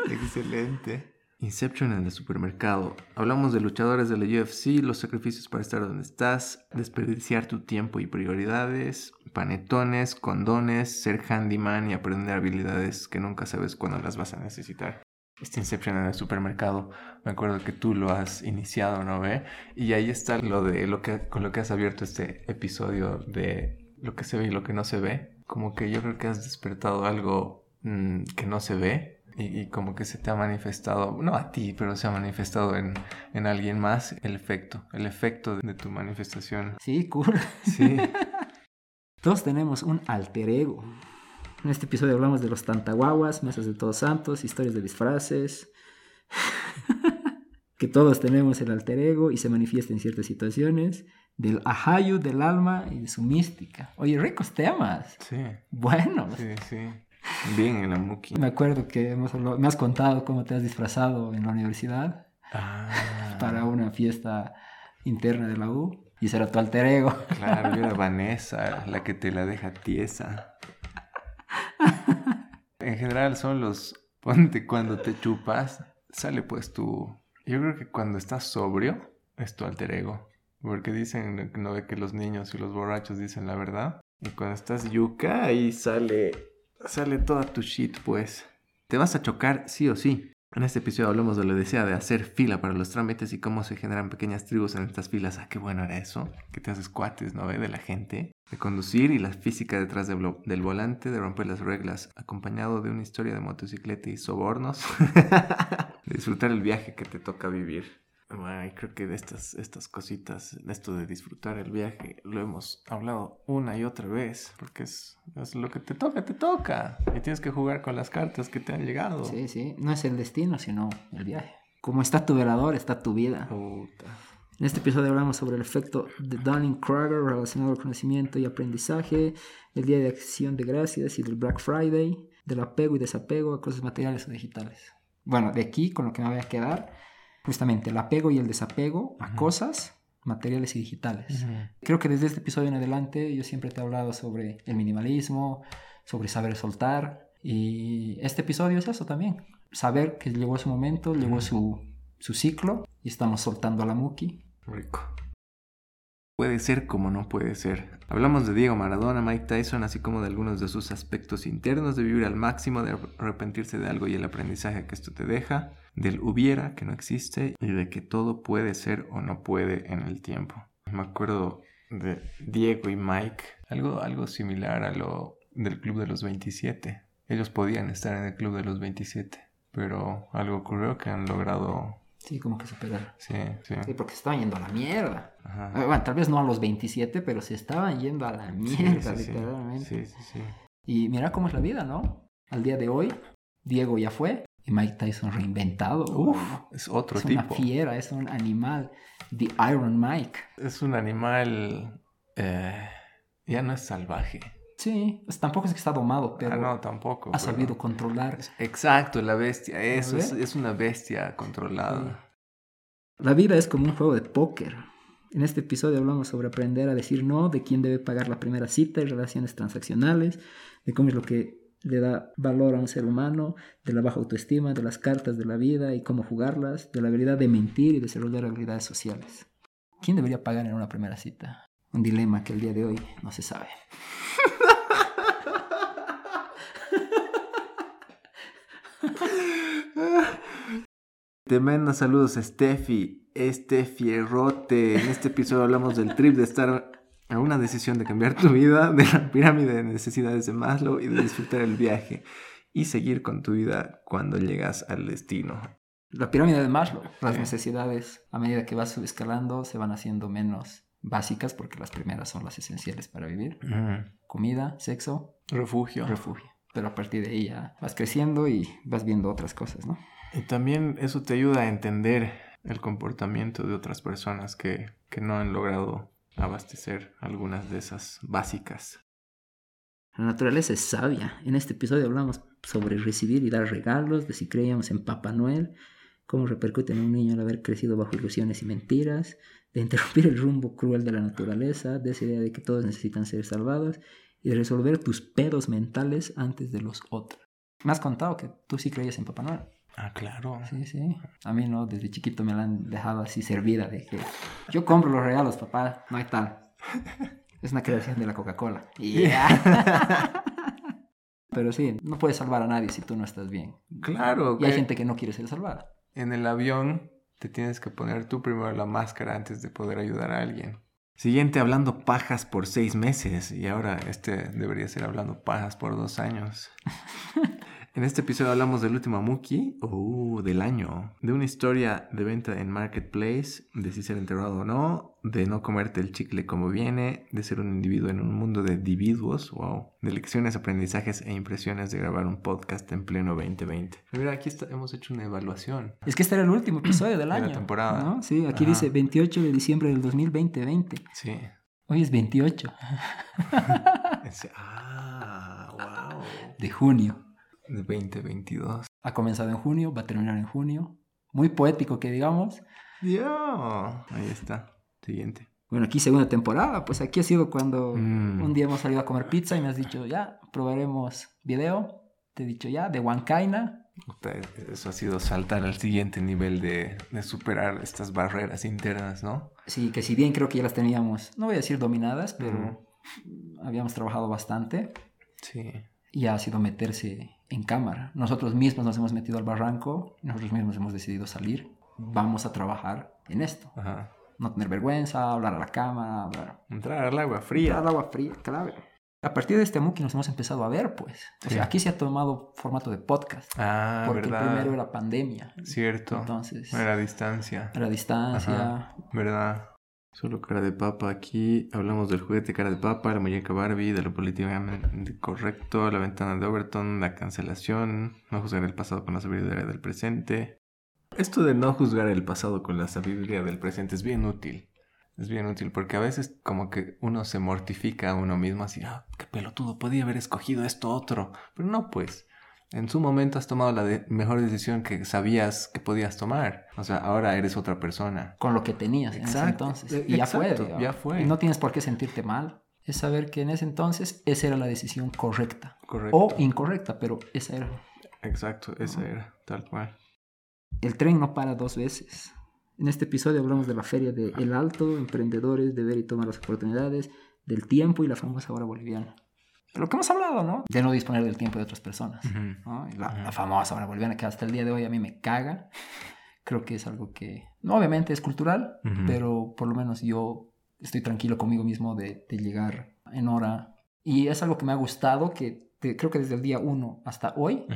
Excelente. Inception en el supermercado. Hablamos de luchadores de la UFC, los sacrificios para estar donde estás, desperdiciar tu tiempo y prioridades, panetones, condones, ser handyman y aprender habilidades que nunca sabes cuándo las vas a necesitar. Este Inception en el supermercado, me acuerdo que tú lo has iniciado, ¿no ve? Y ahí está lo de lo que con lo que has abierto este episodio de lo que se ve y lo que no se ve. Como que yo creo que has despertado algo mm, que no se ve y, y como que se te ha manifestado, no a ti, pero se ha manifestado en, en alguien más el efecto, el efecto de tu manifestación. Sí, cool. Sí, *laughs* Todos tenemos un alter ego. En este episodio hablamos de los tantaguaguas, mesas de todos santos, historias de disfraces. *laughs* que todos tenemos el alter ego y se manifiesta en ciertas situaciones. Del ahayu del alma y de su mística. Oye, ricos temas. sí, Buenos. sí, sí. Bien en la muki. Me acuerdo que hemos hablado- me has contado cómo te has disfrazado en la universidad Ah, *laughs* para una fiesta interna de la U. Y será tu alter ego. Claro, yo era *laughs* Vanessa, la que te la deja tiesa. En general son los... Ponte cuando te chupas, sale pues tu... Yo creo que cuando estás sobrio es tu alter ego. Porque dicen, no ve que los niños y los borrachos dicen la verdad. Y cuando estás yuca, ahí sale... Sale toda tu shit pues. Te vas a chocar sí o sí. En este episodio hablamos de la odisea de hacer fila para los trámites y cómo se generan pequeñas tribus en estas filas. Ah, qué bueno era eso. Que te haces cuates, ¿no? ve? De la gente. De conducir y la física detrás de del volante, de romper las reglas, acompañado de una historia de motocicleta y sobornos. *laughs* de disfrutar el viaje que te toca vivir. Bueno, y creo que de estas, estas cositas, de esto de disfrutar el viaje, lo hemos hablado una y otra vez, porque es, es lo que te toca, te toca. Y tienes que jugar con las cartas que te han llegado. Sí, sí. No es el destino, sino el viaje. Como está tu velador, está tu vida. Puta. En este episodio hablamos sobre el efecto de Dunning-Kruger relacionado al conocimiento y aprendizaje, el Día de Acción de Gracias y del Black Friday, del apego y desapego a cosas materiales o digitales. Bueno, de aquí con lo que me voy a quedar, justamente el apego y el desapego a Ujú. cosas materiales y digitales. Creo que desde este episodio en adelante yo siempre te he hablado sobre el minimalismo, sobre saber soltar Y este episodio es eso también. Saber que llegó su momento, llegó su, su ciclo y estamos soltando a la Muki. Rico. Puede ser como no puede ser. Hablamos de Diego Maradona, Mike Tyson, así como de algunos de sus aspectos internos, de vivir al máximo, de arrepentirse de algo y el aprendizaje que esto te deja, del hubiera, que no existe, y de que todo puede ser o no puede en el tiempo. Me acuerdo de Diego y Mike, algo, algo similar a lo del Club de los 27. Ellos podían estar en el Club de los 27, pero algo ocurrió que han logrado Sí, como que superar. Sí, sí. Sí, porque se estaban yendo a la mierda. Ajá. Eh, Bueno, tal vez no a los 27, pero se estaban yendo a la mierda, sí, sí, literalmente. Sí, sí, sí. Y mira cómo es la vida, ¿no? Al día de hoy, Diego ya fue y Mike Tyson reinventado. Uf, es otro es una tipo. fiera, es un animal. The Iron Mike. Es un animal. eh, ya no es salvaje. Sí, pues tampoco es que está domado, pero Ah, no, tampoco. ha pero- sabido controlar. Exacto, la bestia. Eso es una bestia controlada. La vida es como un juego de póker. En este episodio hablamos sobre aprender a decir no, de quién debe pagar la primera cita y relaciones transaccionales, de cómo es lo que le da valor a un ser humano, de la baja autoestima, de las cartas de la vida y cómo jugarlas, de la habilidad de mentir y desarrollar habilidades sociales. ¿Quién debería pagar en una primera cita? Un dilema que el día de hoy no se sabe. *laughs* Te manda saludos, Steffi. Este fierrote. En este episodio hablamos del trip de estar a una decisión de cambiar tu vida, de la pirámide de necesidades de Maslow y de disfrutar el viaje y seguir con tu vida cuando llegas al destino. La pirámide de Maslow, las Sí. necesidades a medida que vas escalando se van haciendo menos básicas porque las primeras son las esenciales para vivir. Comida, sexo, Refugio. refugio. Pero a partir de ahí ya vas creciendo y vas viendo otras cosas, ¿no? Y también eso te ayuda a entender el comportamiento de otras personas que, que no han logrado abastecer algunas de esas básicas. La naturaleza es sabia. En este episodio hablamos sobre recibir y dar regalos, de si creíamos en Papá Noel, cómo repercute en un niño al haber crecido bajo ilusiones y mentiras, de interrumpir el rumbo cruel de la naturaleza, de esa idea de que todos necesitan ser salvados y resolver tus pedos mentales antes de los otros. Me has contado que tú sí creías en Papá Noel. Ah, claro. Sí, sí. A mí no, desde chiquito me la han dejado así servida de que yo compro los regalos, papá, no hay tal. Es una creación de la Coca-Cola. Y ya. *laughs* Pero sí, no puedes salvar a nadie si tú no estás bien. Claro. Y hay gente que no quiere ser salvada. En el avión te tienes que poner tú primero la máscara antes de poder ayudar a alguien. Siguiente, hablando pajas por seis meses. Y ahora este debería ser hablando pajas por dos años. *laughs* En este episodio hablamos del último Muki, uh, del año, de una historia de venta en Marketplace, de si ser enterrado o no, de no comerte el chicle como viene, de ser un individuo en un mundo de individuos, wow, de lecciones, aprendizajes e impresiones de grabar un podcast en pleno 2020. Mira, aquí está- hemos hecho una evaluación. Es que este era el último episodio del De la año. temporada. ¿no? Sí, aquí Ajá. dice 28 de diciembre del 2020. Sí. Hoy es 28 *laughs* Ese- ah, wow. de junio. De 2022. Ha comenzado en junio, va a terminar en junio. Muy poético que digamos. Dios. Ahí está. Siguiente. Bueno, aquí segunda temporada, pues aquí ha sido cuando Mm. un día hemos salido a comer pizza y me has dicho, ya, probaremos video. Te he dicho, ya, de Huancaina. Eso ha sido saltar al siguiente nivel de, de superar estas barreras internas, ¿no? Sí, que si bien creo que ya las teníamos, no voy a decir dominadas, pero habíamos trabajado bastante Sí. y ha sido meterse en cámara. Nosotros mismos nos hemos metido al barranco, nosotros mismos hemos decidido salir. Vamos a trabajar en esto. Ajá. No tener vergüenza, hablar a la cámara, hablar. Entrar al agua fría. Al agua fría, clave. A partir de este Muki nos hemos empezado a ver, pues. O Sí. sea, aquí se ha tomado formato de podcast. Ah, porque verdad. primero era pandemia. Cierto. Entonces, Era distancia. era distancia. Ajá. ¿Verdad? Solo cara de papa aquí. Hablamos del juguete cara de papa, la muñeca Barbie, de lo políticamente correcto, la ventana de Overton, la cancelación, no juzgar el pasado con la sabiduría del presente. Esto de no juzgar el pasado con la sabiduría del presente es bien útil. Es bien útil porque a veces como que uno se mortifica a uno mismo así, ah, qué pelotudo, podía haber escogido esto otro. Pero no, pues. En su momento has tomado la de- mejor decisión que sabías que podías tomar. O sea, ahora eres otra persona. Con lo que tenías en ese entonces. Y ya exacto, fue. ya fue. Y no tienes por qué sentirte mal. es saber que en ese entonces esa era la decisión correcta. Correcto. O incorrecta, pero esa era. Exacto, esa era, tal cual. El tren no para dos veces. En este episodio hablamos de la feria de El Alto, emprendedores, de ver y tomar las oportunidades, del tiempo y la famosa hora boliviana. De lo que hemos hablado, ¿no? De no disponer del tiempo de otras personas. ¿no? La, Ujú. la famosa hora boliviana que hasta el día de hoy a mí me caga. Creo que es algo que, no, obviamente es cultural, pero por lo menos yo estoy tranquilo conmigo mismo de, de llegar en hora. Y es algo que me ha gustado, que te- creo que desde el día uno hasta hoy.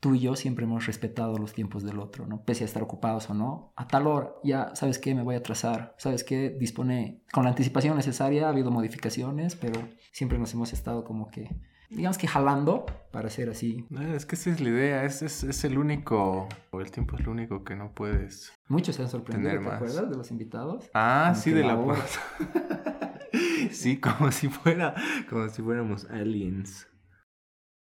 Tú y yo siempre hemos respetado los tiempos del otro, ¿no? Pese a estar ocupados o no. A tal hora, ya, ¿sabes qué? Me voy a atrasar. ¿Sabes qué? Dispone con la anticipación necesaria, ha habido modificaciones, pero siempre nos hemos estado como que, digamos que jalando para ser así. Es que esa es la idea, es, es, es el único, o el tiempo es lo único que no puedes. Muchos se han sorprendido, ¿te más. acuerdas? De los invitados. Ah, Como sí, de la la *laughs* sí, como si fuera, como si fuéramos aliens.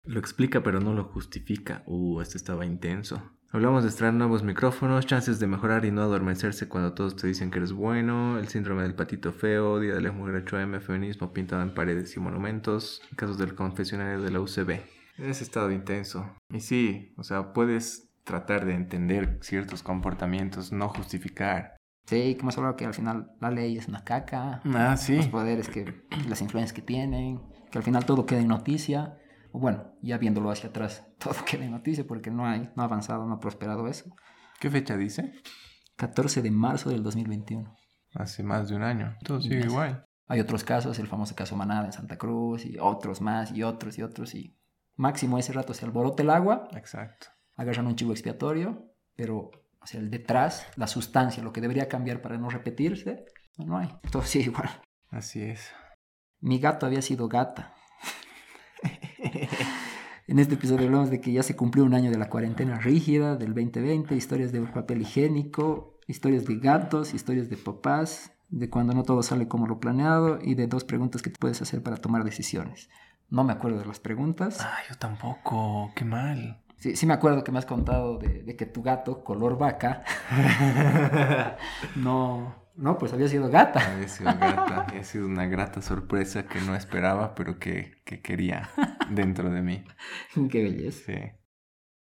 Lo explica pero no lo justifica. Uh, este estaba intenso. Hablamos de extraer nuevos micrófonos, chances de mejorar y no adormecerse cuando todos te dicen que eres bueno, el síndrome del patito feo, Día de la Mujer 8M, feminismo pintado en paredes y monumentos, casos del confesionario de la UCB. Ese estado intenso. Y sí, o sea, puedes tratar de entender ciertos comportamientos, no justificar. Sí, que hemos hablado que al final la ley es una caca. Ah, sí. Los poderes que, las influencias que tienen, que al final todo queda en noticia. O bueno, ya viéndolo hacia atrás, *laughs* todo queda en noticia porque no, hay, no ha avanzado, no ha prosperado eso. ¿Qué fecha dice? 14 de marzo del 2021. Hace más de un año. Todo sigue igual. Hay otros casos, el famoso caso Manada en Santa Cruz, y otros más, y otros, y otros, y máximo ese rato se alborota el agua, Exacto. agarran un chivo expiatorio, pero o sea, el detrás, la sustancia, lo que debería cambiar para no repetirse, no, no hay. Todo sigue igual. Así es. Mi gato había sido gata. En este episodio hablamos de que ya se cumplió un año de la cuarentena rígida del 2020, historias de papel higiénico, historias de gatos, historias de papás, de cuando no todo sale como lo planeado y de dos preguntas que te puedes hacer para tomar decisiones. No me acuerdo de las preguntas. Ah, yo tampoco. Qué mal. Sí, sí me acuerdo que me has contado de, de que tu gato, color vaca, *laughs* no, no, pues había sido gata. Había sido grata. *laughs* Ha sido una grata sorpresa que no esperaba, pero que, que quería dentro de mí. *laughs* Qué belleza. Sí.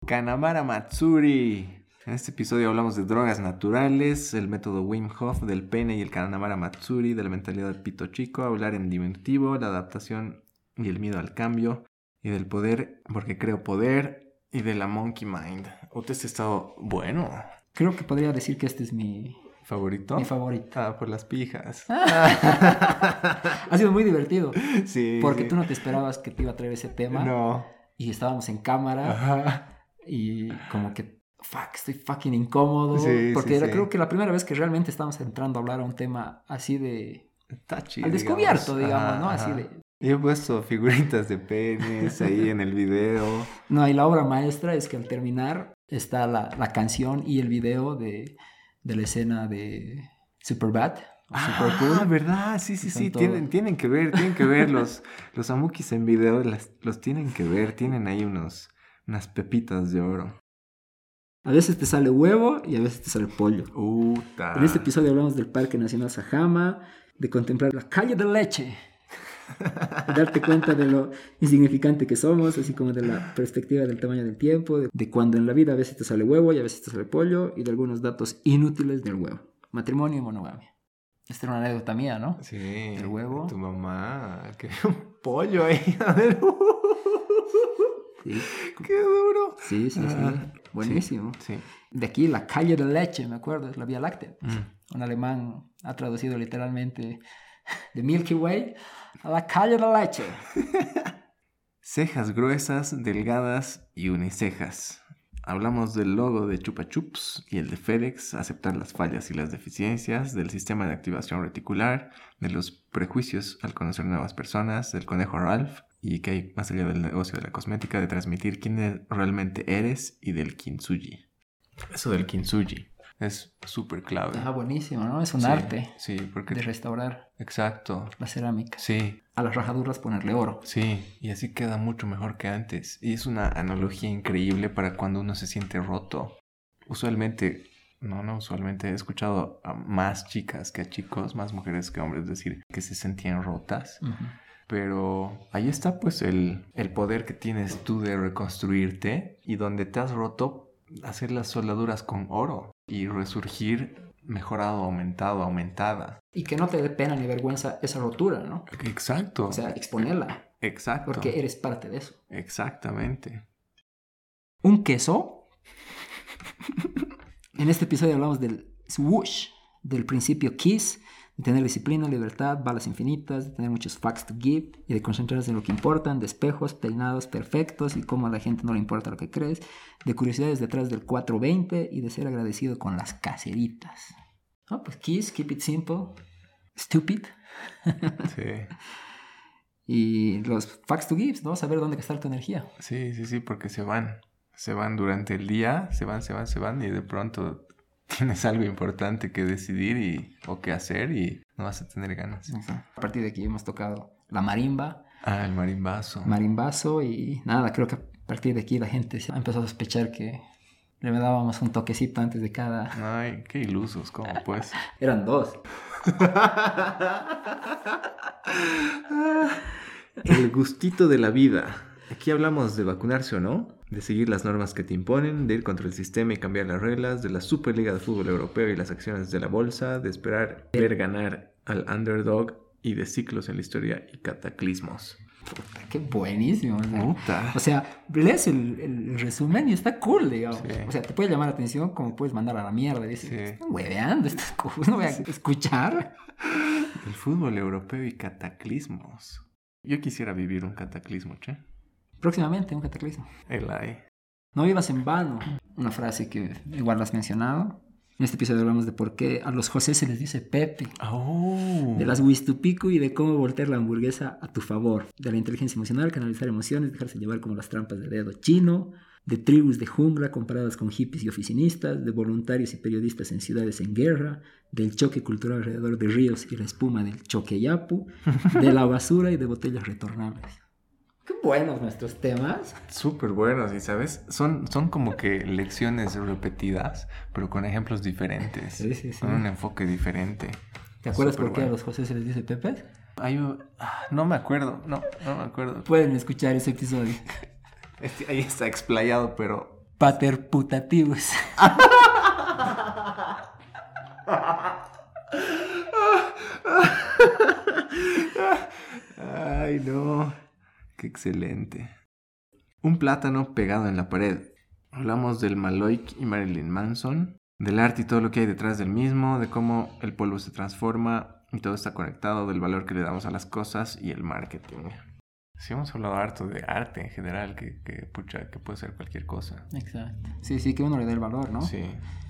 Kanamara Matsuri. En este episodio hablamos de drogas naturales, el método Wim Hof, del pene y el Kanamara Matsuri, de la mentalidad del pito chico, hablar en diminutivo, la adaptación y el miedo al cambio, y del poder, porque creo poder, y de la monkey mind. ¿Usted ha estado bueno? Creo que podría decir que este es mi, ¿Favorito? mi favorito. Ah, por las pijas. *laughs* Ha sido muy divertido. sí. Porque sí. tú no te esperabas que te iba a traer ese tema. No. Y estábamos en cámara. Ajá. Y como que, fuck, estoy fucking incómodo. Sí, porque sí, era creo que la primera vez que realmente estábamos entrando a hablar a un tema así de... Touchy, al descubierto, digamos, Ajá, ¿no? Así de... Yo he puesto figuritas de penes ahí en el video. *laughs* No, y la obra maestra es que al terminar está la, la canción y el video de, de la escena de Superbad. o Super Ah, Cool. verdad, sí, sí, sí, tienen, tienen que ver, tienen que ver los, *laughs* los amukis en video, las- los tienen que ver, tienen ahí unos, unas pepitas de oro. A veces te sale huevo y a veces te sale pollo. Uta. En este episodio hablamos del Parque Nacional Sajama, de contemplar la calle de leche, *laughs* darte cuenta de lo insignificante que somos, así como de la perspectiva del tamaño del tiempo, de, de cuando en la vida a veces te sale huevo y a veces te sale pollo, y de algunos datos inútiles del huevo. Matrimonio y monogamia. Esta era una anécdota mía, ¿no? Sí. el huevo. Tu mamá, que *laughs* un pollo ahí. *laughs* A ver. Sí, Qué duro. sí, sí. sí. Ah, Buenísimo. Sí. De aquí, la calle de leche, me acuerdo, es la Vía Láctea. Mm. Un alemán ha traducido literalmente de Milky Way a la calle de leche. *laughs* Cejas gruesas, delgadas y unicejas. Hablamos del logo de Chupa Chups y el de FedEx, aceptar las fallas y las deficiencias, del sistema de activación reticular, de los prejuicios al conocer nuevas personas, del conejo Ralph y que hay más allá del negocio de la cosmética, de transmitir quién realmente eres y del kintsugi. Eso del kintsugi es súper clave. Ah, buenísimo, ¿no? Es un Sí, arte Sí, porque... de restaurar Exacto. la cerámica. Sí, A las rajaduras ponerle oro. Sí, y así queda mucho mejor que antes. Y es una analogía increíble para cuando uno se siente roto. Usualmente No, no, usualmente he escuchado a más chicas que a chicos, más mujeres que hombres decir que se sentían rotas. Pero ahí está pues el, el poder que tienes tú de reconstruirte y donde te has roto, hacer las soldaduras con oro y resurgir mejorado, aumentado, aumentada. Y que no te dé pena ni vergüenza esa rotura, ¿no? Exacto. O sea, exponerla, exacto. porque eres parte de eso. Exactamente. Un queso. *laughs* en este episodio hablamos del swoosh, del principio KISS, de tener disciplina, libertad, balas infinitas, de tener muchos facts to give y de concentrarse en lo que importan, de espejos, peinados perfectos y cómo a la gente no le importa lo que crees, de curiosidades detrás del 420 y de ser agradecido con las caseritas. Ah, pues KISS, keep it simple, stupid. *laughs* Sí. Y los facts to give, ¿no? Saber dónde gastar tu energía. Sí, sí, sí, porque se van. Se van durante el día, se van, se van, se van y de pronto *laughs* tienes algo importante que decidir y, o que hacer y no vas a tener ganas. A partir de aquí hemos tocado la marimba, Ah, el marimbazo. marimbazo y nada, creo que partir de aquí la gente se ha empezado a sospechar que le dábamos un toquecito antes de cada... Ay, qué ilusos, ¿cómo pues? *laughs* Eran dos. El gustito de la vida. Aquí hablamos de vacunarse o no, de seguir las normas que te imponen, de ir contra el sistema y cambiar las reglas, de la Superliga de Fútbol Europeo y las acciones de la bolsa, de esperar ver ganar al underdog y de ciclos en la historia y cataclismos. Puta, qué buenísimo. o sea, Puta. O sea, lees el, el resumen y está cool, digamos. Sí. O sea, te puede llamar la atención como puedes mandar a la mierda. Y dices, Sí. están hueveando estas cosas, no voy a escuchar. El fútbol europeo y cataclismos. Yo quisiera vivir un cataclismo, che. Próximamente, un cataclismo. El hay. No vivas en vano. Una frase que igual has mencionado. En este episodio hablamos de por qué a los José se les dice Pepe. Oh. De las Wistupico y de cómo voltear la hamburguesa a tu favor. De la inteligencia emocional, canalizar emociones, dejarse llevar como las trampas de dedo chino. De tribus de jungla comparadas con hippies y oficinistas. De voluntarios y periodistas en ciudades en guerra. Del choque cultural alrededor de ríos y la espuma del choque yapu. De la basura y de botellas retornables. Qué buenos nuestros temas. Súper buenos, y sabes, son, son como que lecciones repetidas, pero con ejemplos diferentes. Sí, sí, sí. Con un enfoque diferente. ¿Te acuerdas por qué a los José se les dice Pepe? Hay un- ah, no me acuerdo, no, no me acuerdo. Pueden escuchar ese episodio. *laughs* Este- ahí está explayado, pero Paterputativos. *laughs* Ay, no. Qué excelente. Un plátano pegado en la pared. Hablamos del Maloik y Marilyn Manson, del arte y todo lo que hay detrás del mismo, de cómo el polvo se transforma y todo está conectado, del valor que le damos a las cosas y el marketing. Sí, hemos hablado harto de arte en general, que, que, pucha, que puede ser cualquier cosa. Exacto. Sí, sí, que uno le dé el valor, ¿no? Sí.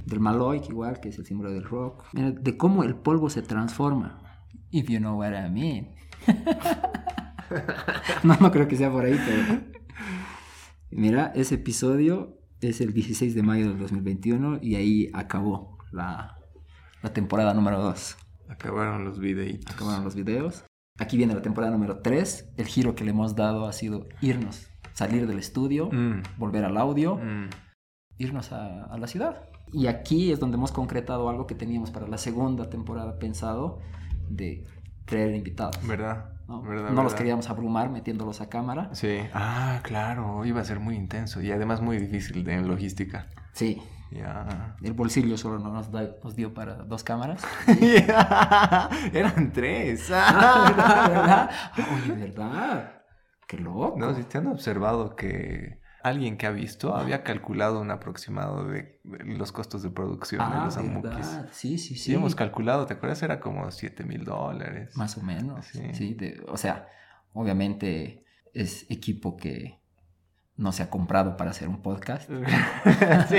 Del Maloik, igual, que es el símbolo del rock. Mira, de cómo el polvo se transforma. If you know what I mean. *laughs* *laughs* no, no creo que sea por ahí, pero. Mira, ese episodio es el 16 de mayo del 2021 y ahí acabó la, la temporada número 2. Acabaron los videitos. Acabaron los videos. Aquí viene la temporada número 3. El giro que le hemos dado ha sido irnos, salir del estudio, Mm, volver al audio. mm. irnos a, a la ciudad. Y aquí es donde hemos concretado algo que teníamos para la segunda temporada pensado de traer invitados. ¿Verdad? ¿No? ¿Verdad, No los queríamos abrumar metiéndolos a cámara. Sí. Ah, claro. Iba a ser muy intenso y además muy difícil de en logística. Sí, Ya. el bolsillo solo no nos, da- nos dio para dos cámaras. *laughs* Eran tres. Ah, ¿verdad? ¿verdad? Oye, ¿verdad? Qué loco. No, si te han observado que alguien que ha visto había calculado un aproximado de, los costos de producción de ah, los amukis. Sí, sí, sí. Sí, hemos calculado, ¿te acuerdas? Era como 7 mil dólares. Más o menos. Sí. Sí. de- o sea, obviamente es equipo que no se ha comprado para hacer un podcast. *laughs* sí,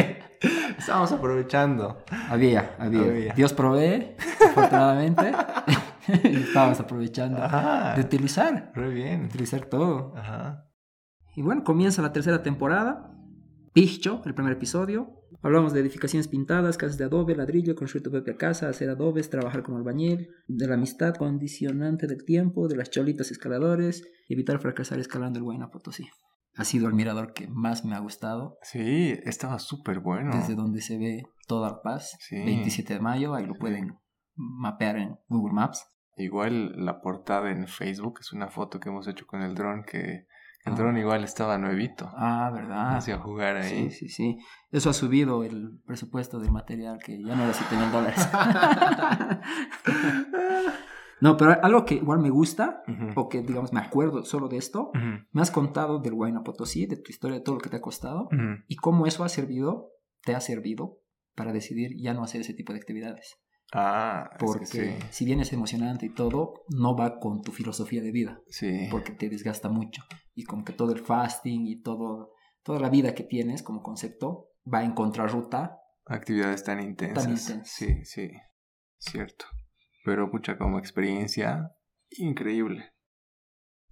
estamos aprovechando. Había, había. Había. Dios provee, afortunadamente. y *laughs* estábamos aprovechando Ajá. de utilizar, Re bien. utilizar todo. Ajá. Y bueno, comienza la tercera temporada. Picho, el primer episodio. Hablamos de edificaciones pintadas, casas de adobe, ladrillo, construir tu propia casa, hacer adobes, trabajar como albañil, de la amistad condicionante del tiempo, de las cholitas escaladores, evitar fracasar escalando el Huayna Potosí. ha sido el mirador que más me ha gustado. Sí, estaba súper bueno. Desde donde se ve toda La Paz, Sí. 27 de mayo, ahí lo pueden mapear en Google Maps. Igual la portada en Facebook es una foto que hemos hecho con el dron que el dron igual estaba nuevito. Ah, ¿verdad? Hacía jugar ahí. Sí, sí, sí. Eso ha subido el presupuesto del material, que ya no era 7 mil dólares. *laughs* no, pero algo que igual me gusta, o que digamos me acuerdo solo de esto, me has contado del Huayna Potosí, de tu historia, de todo lo que te ha costado, y cómo eso ha servido, te ha servido para decidir ya no hacer ese tipo de actividades. Ah, es que Porque sí. si bien es emocionante y todo, no va con tu filosofía de vida, Sí. porque te desgasta mucho. Y como que todo el fasting y todo, toda la vida que tienes como concepto va en contrarruta. Actividades tan intensas. intensas. Sí, sí. Cierto. Pero pucha, como experiencia, increíble.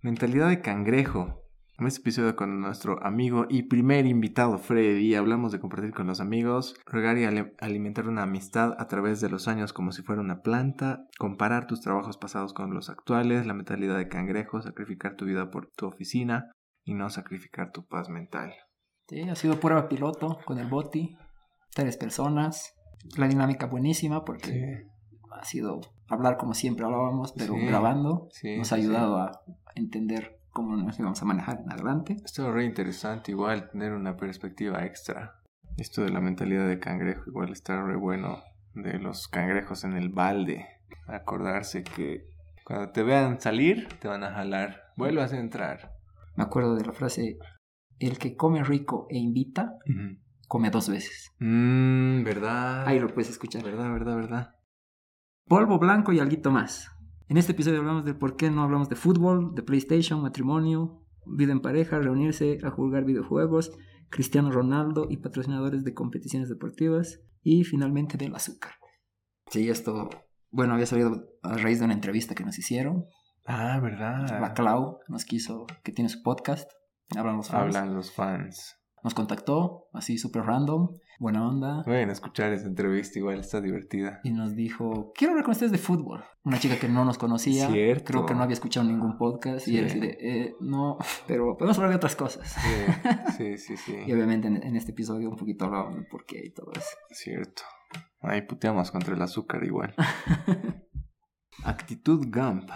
Mentalidad de cangrejo. En este episodio con nuestro amigo y primer invitado Freddy hablamos de compartir con los amigos, regar y alimentar una amistad a través de los años como si fuera una planta, comparar tus trabajos pasados con los actuales, la mentalidad de cangrejo, sacrificar tu vida por tu oficina y no sacrificar tu paz mental. Sí, ha sido prueba piloto con el Boti, tres personas. La dinámica buenísima porque ha sido hablar como siempre hablábamos, pero Sí, grabando. sí, nos ha sí, sí. ayudado a entender cómo nos íbamos a manejar en adelante. Esto es re interesante, igual tener una perspectiva extra. Esto de la mentalidad de cangrejo, igual está re bueno. De los cangrejos en el balde. Acordarse que cuando te vean salir, te van a jalar. Vuelvas a entrar. Me acuerdo de la frase, el que come rico e invita, come dos veces. Mmm, verdad. Ahí lo puedes escuchar. Verdad, verdad, verdad. Polvo blanco y alguito más. En este episodio hablamos de por qué no hablamos de fútbol, de PlayStation, matrimonio, vida en pareja, reunirse a jugar videojuegos, Cristiano Ronaldo y patrocinadores de competiciones deportivas y finalmente del azúcar. Sí, esto, bueno, había salido a raíz de una entrevista que nos hicieron. Ah, verdad. La Clau nos quiso, que tiene su podcast, Hablan los fans. Hablan los fans. Nos contactó, así súper random, buena onda. Pueden escuchar esa entrevista, igual está divertida. Y nos dijo, quiero hablar con ustedes de fútbol. Una chica que no nos conocía. Cierto. Creo que no había escuchado ningún podcast. Y él Sí. así de, "Eh, no, pero podemos hablar de otras cosas. Sí, sí, sí, sí. *laughs* Y obviamente en, en este episodio un poquito hablábamos del por qué y todo eso. Cierto. Ahí puteamos contra el azúcar igual. *laughs* Actitud Gump.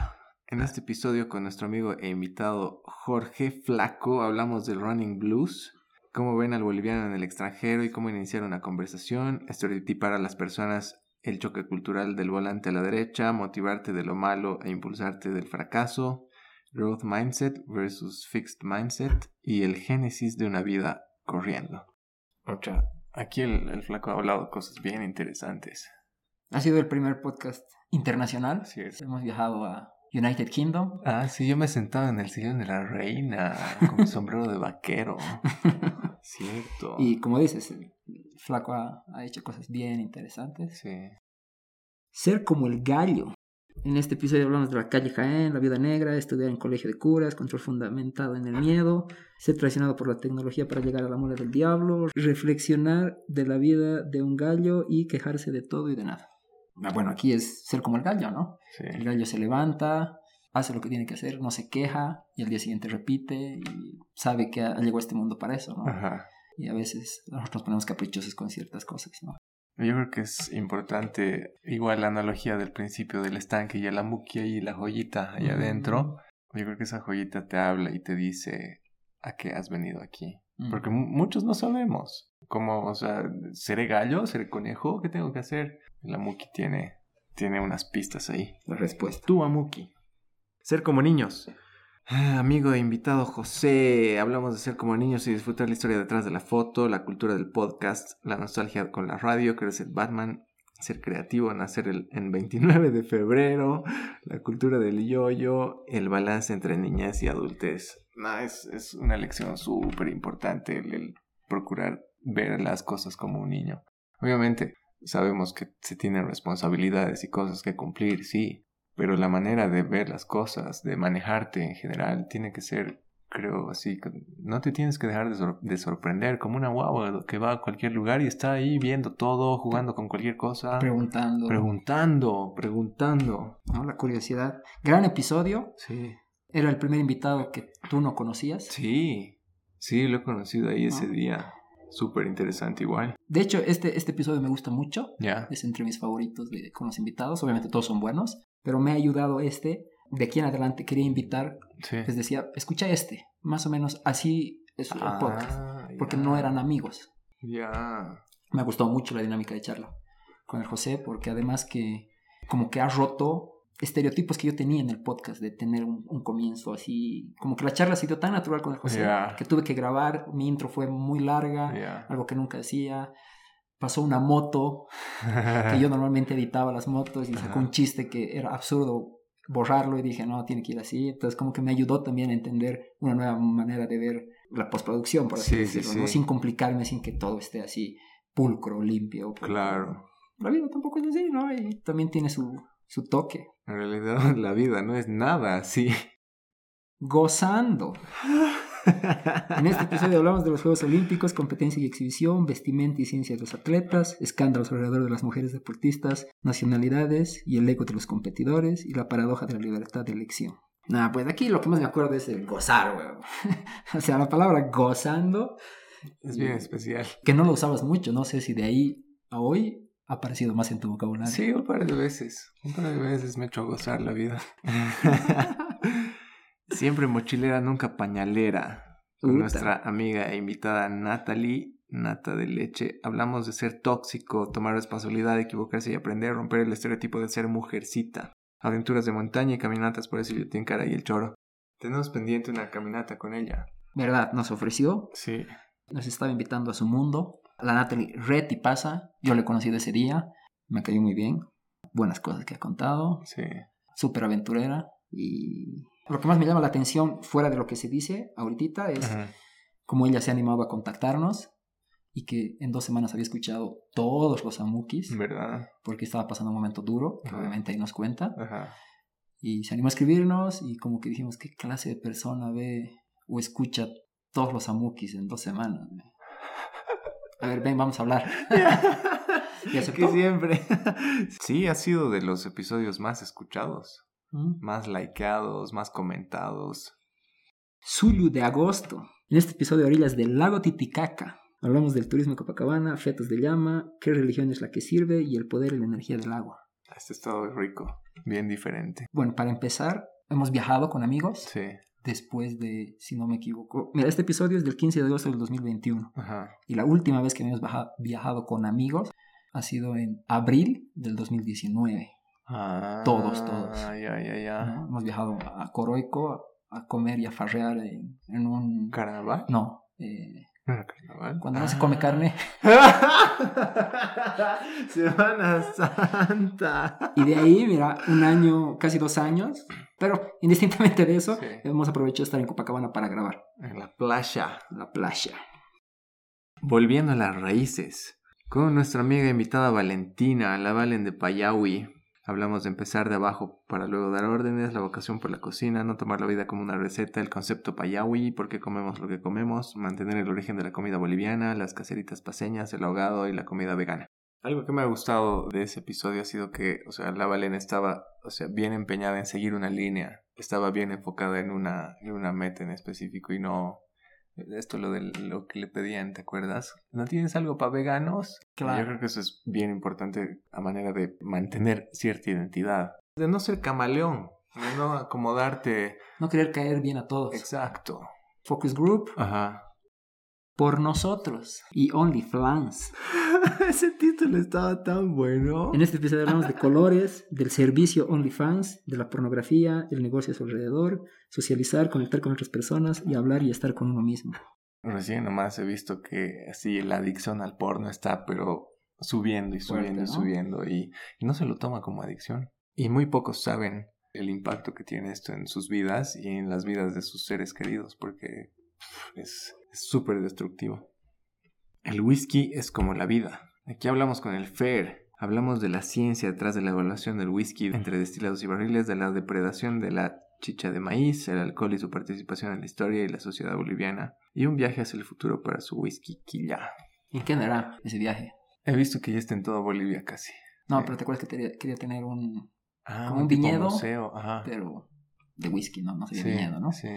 En este episodio con nuestro amigo e invitado Jorge Flaco hablamos del running blues, cómo ven al boliviano en el extranjero y cómo iniciar una conversación, estereotipar a las personas, el choque cultural del volante a la derecha, motivarte de lo malo e impulsarte del fracaso, growth mindset versus fixed mindset y el génesis de una vida corriendo. Otra, aquí el, el flaco ha hablado cosas bien interesantes. Ha sido el primer podcast internacional. Cierto. Hemos viajado a United Kingdom. Ah, sí, yo me he sentado en el sillón de la reina con mi sombrero de vaquero. *laughs* Cierto. y como dices, el flaco ha, ha hecho cosas bien interesantes. Sí. Ser como el gallo. En este episodio hablamos de la calle Jaén, la vida negra, estudiar en colegio de curas, control fundamentado en el miedo, ser traicionado por la tecnología para llegar a la mula del diablo, reflexionar de la vida de un gallo y quejarse de todo y de nada. Ah, Bueno, aquí es ser como el gallo, ¿no? Sí. El gallo se levanta, hace lo que tiene que hacer, no se queja y al día siguiente repite y sabe que llegó a este mundo para eso, ¿no? Ajá. Y a veces nosotros ponemos caprichosos con ciertas cosas, ¿no? Yo creo que es importante, igual la analogía del principio del estanque y la muquia y la joyita allá Mm. adentro. Yo creo que esa joyita te habla y te dice a qué has venido aquí. Mm. Porque mu- muchos no sabemos. Como, o sea, ¿seré gallo? ¿Seré conejo? ¿Qué tengo que hacer? La Muki tiene, tiene unas pistas ahí. La respuesta. Tú, Amuki. Ser como niños. Ah, Amigo e invitado José, hablamos de ser como niños y disfrutar la historia detrás de la foto, la cultura del podcast, la nostalgia con la radio, ser Batman, ser creativo, nacer el, en 29 de febrero, la cultura del yoyo, el balance entre niñez y adultez. No, es, es una lección súper importante el, el procurar ver las cosas como un niño. Obviamente sabemos que se tienen responsabilidades y cosas que cumplir, sí, pero la manera de ver las cosas, de manejarte en general, tiene que ser, creo, así. No te tienes que dejar de, sor- de sorprender como una guagua que va a cualquier lugar y está ahí viendo todo, jugando con cualquier cosa. Preguntando. preguntando, preguntando. ¿no? La curiosidad. Gran episodio. Sí. Era el primer invitado que tú no conocías. Sí. Sí, lo he conocido ahí ese Ah. día. Súper interesante igual. De hecho, este, este episodio me gusta mucho. Ya. Es entre mis favoritos de, con los invitados. Obviamente todos son buenos, pero me ha ayudado este. De aquí en adelante quería invitar, Sí. les decía, escucha este. Más o menos así es el podcast. Ah, Porque no eran amigos. Ya. Me gustó mucho la dinámica de charla con el José, porque además que como que ha roto estereotipos que yo tenía en el podcast de tener un, un comienzo así, como que la charla ha sido tan natural con el José que tuve que grabar, mi intro fue muy larga, algo que nunca hacía. Pasó una moto, que yo *laughs* normalmente editaba las motos y sacó Ajá. un chiste que era absurdo borrarlo y dije, no, tiene que ir así. Entonces como que me ayudó también a entender una nueva manera de ver la postproducción, por así Sí, sí, decirlo, ¿no? sí. sin complicarme, sin que todo esté así pulcro, limpio. Claro. La vida tampoco es así, ¿no? Y también tiene su, su toque. En realidad *laughs* la vida no es nada así. Gozando. *laughs* En este episodio hablamos de los Juegos Olímpicos, competencia y exhibición, vestimenta y ciencia de los atletas, escándalos alrededor de las mujeres deportistas, nacionalidades y el ego de los competidores y la paradoja de la libertad de elección. Nah, pues aquí lo que más me acuerdo es el gozar, weón. *laughs* o sea, la palabra gozando, Es bien especial. que no lo usabas mucho, no sé si de ahí a hoy ha aparecido más en tu vocabulario. Sí, un par de veces. Un par de veces me he hecho gozar la vida. *laughs* Siempre mochilera, nunca pañalera. Con nuestra amiga e invitada Natalie, Nata de Leche, hablamos de ser tóxico, tomar responsabilidad, equivocarse y aprender a romper el estereotipo de ser mujercita. Aventuras de montaña y caminatas por ese Cara y el Choro. Tenemos pendiente una caminata con ella. ¿Verdad? Nos ofreció, Sí. nos estaba invitando a su mundo. La Natalie red y pasa. Yo le he conocido ese día. Me cayó muy bien. Buenas cosas que ha contado. Sí. Súper aventurera. Y lo que más me llama la atención, fuera de lo que se dice ahorita, es Ajá. cómo ella se ha animado a contactarnos y que en dos semanas había escuchado todos los amukis ¿Verdad? porque estaba pasando un momento duro, que Ajá. obviamente ahí nos cuenta. Ajá. Y se animó a escribirnos y como que dijimos, ¿qué clase de persona ve o escucha todos los amukis en dos semanas? A ver, ven, vamos a hablar. *laughs* ¿Y aceptó? Que siempre. *laughs* sí, ha sido de los episodios más escuchados, Mm. más likeados, más comentados. Zulu de agosto. En este episodio de Orillas del lago Titicaca. Hablamos del turismo en Copacabana, fetos de llama, qué religión es la que sirve y el poder y la energía del agua. Este estado rico, bien diferente. Bueno, para empezar, hemos viajado con amigos Sí. después de, si no me equivoco, mira, este episodio es del 15 de agosto del 2021 Ajá. y la última vez que hemos viajado con amigos ha sido en abril del 2019. Ah, Todos, todos. Ya, ya, ya. ¿no? Hemos viajado a Coroico a, comer y a farrear en, en un... ¿Carnaval? No, eh, ¿No era carnaval? cuando no se come carne. *laughs* Semana Santa. Y de ahí, mira, un año, casi dos años, pero indistintamente de eso, Sí. hemos aprovechado estar en Copacabana para grabar En la playa. la playa. Volviendo a las raíces, con nuestra amiga invitada Valentina, la Valen de Payawi. Hablamos de empezar de abajo para luego dar órdenes, la vocación por la cocina, no tomar la vida como una receta, el concepto Payawi, por qué comemos lo que comemos, mantener el origen de la comida boliviana, las caseritas paseñas, el ahogado y la comida vegana. Algo que me ha gustado de ese episodio ha sido que, o sea, la Valen estaba, o sea, bien empeñada en seguir una línea, estaba bien enfocada en una, en una meta en específico y no, esto lo de lo que le pedían, ¿te acuerdas? ¿No tienes algo para veganos? Claro. Yo creo que eso es bien importante a manera de mantener cierta identidad. De no ser camaleón, de no acomodarte. No querer caer bien a todos. Exacto. Focus Group Ajá. Por nosotros y OnlyFans. *laughs* Ese título estaba tan bueno. En este episodio hablamos de colores, del servicio OnlyFans, de la pornografía, el negocio a su alrededor, socializar, conectar con otras personas y hablar y estar con uno mismo. Recién nomás he visto que así la adicción al porno está, pero subiendo y Fuerte, subiendo y subiendo y, y no se lo toma como adicción. Y muy pocos saben el impacto que tiene esto en sus vidas y en las vidas de sus seres queridos porque es súper destructivo. El whisky es como la vida. Aquí hablamos con el Fer. Hablamos de la ciencia detrás de la evaluación del whisky entre destilados y barriles, de la depredación de la chicha de maíz, el alcohol y su participación en la historia y la sociedad boliviana, y un viaje hacia el futuro para su whisky quilla. ¿Y qué andará ese viaje? He visto que ya está en toda Bolivia casi. No, Sí. pero te acuerdas que quería, quería tener un... Ah, Como un viñedo, museo, ajá. pero de whisky, ¿no? No sería Sí, viñedo, ¿no? sí.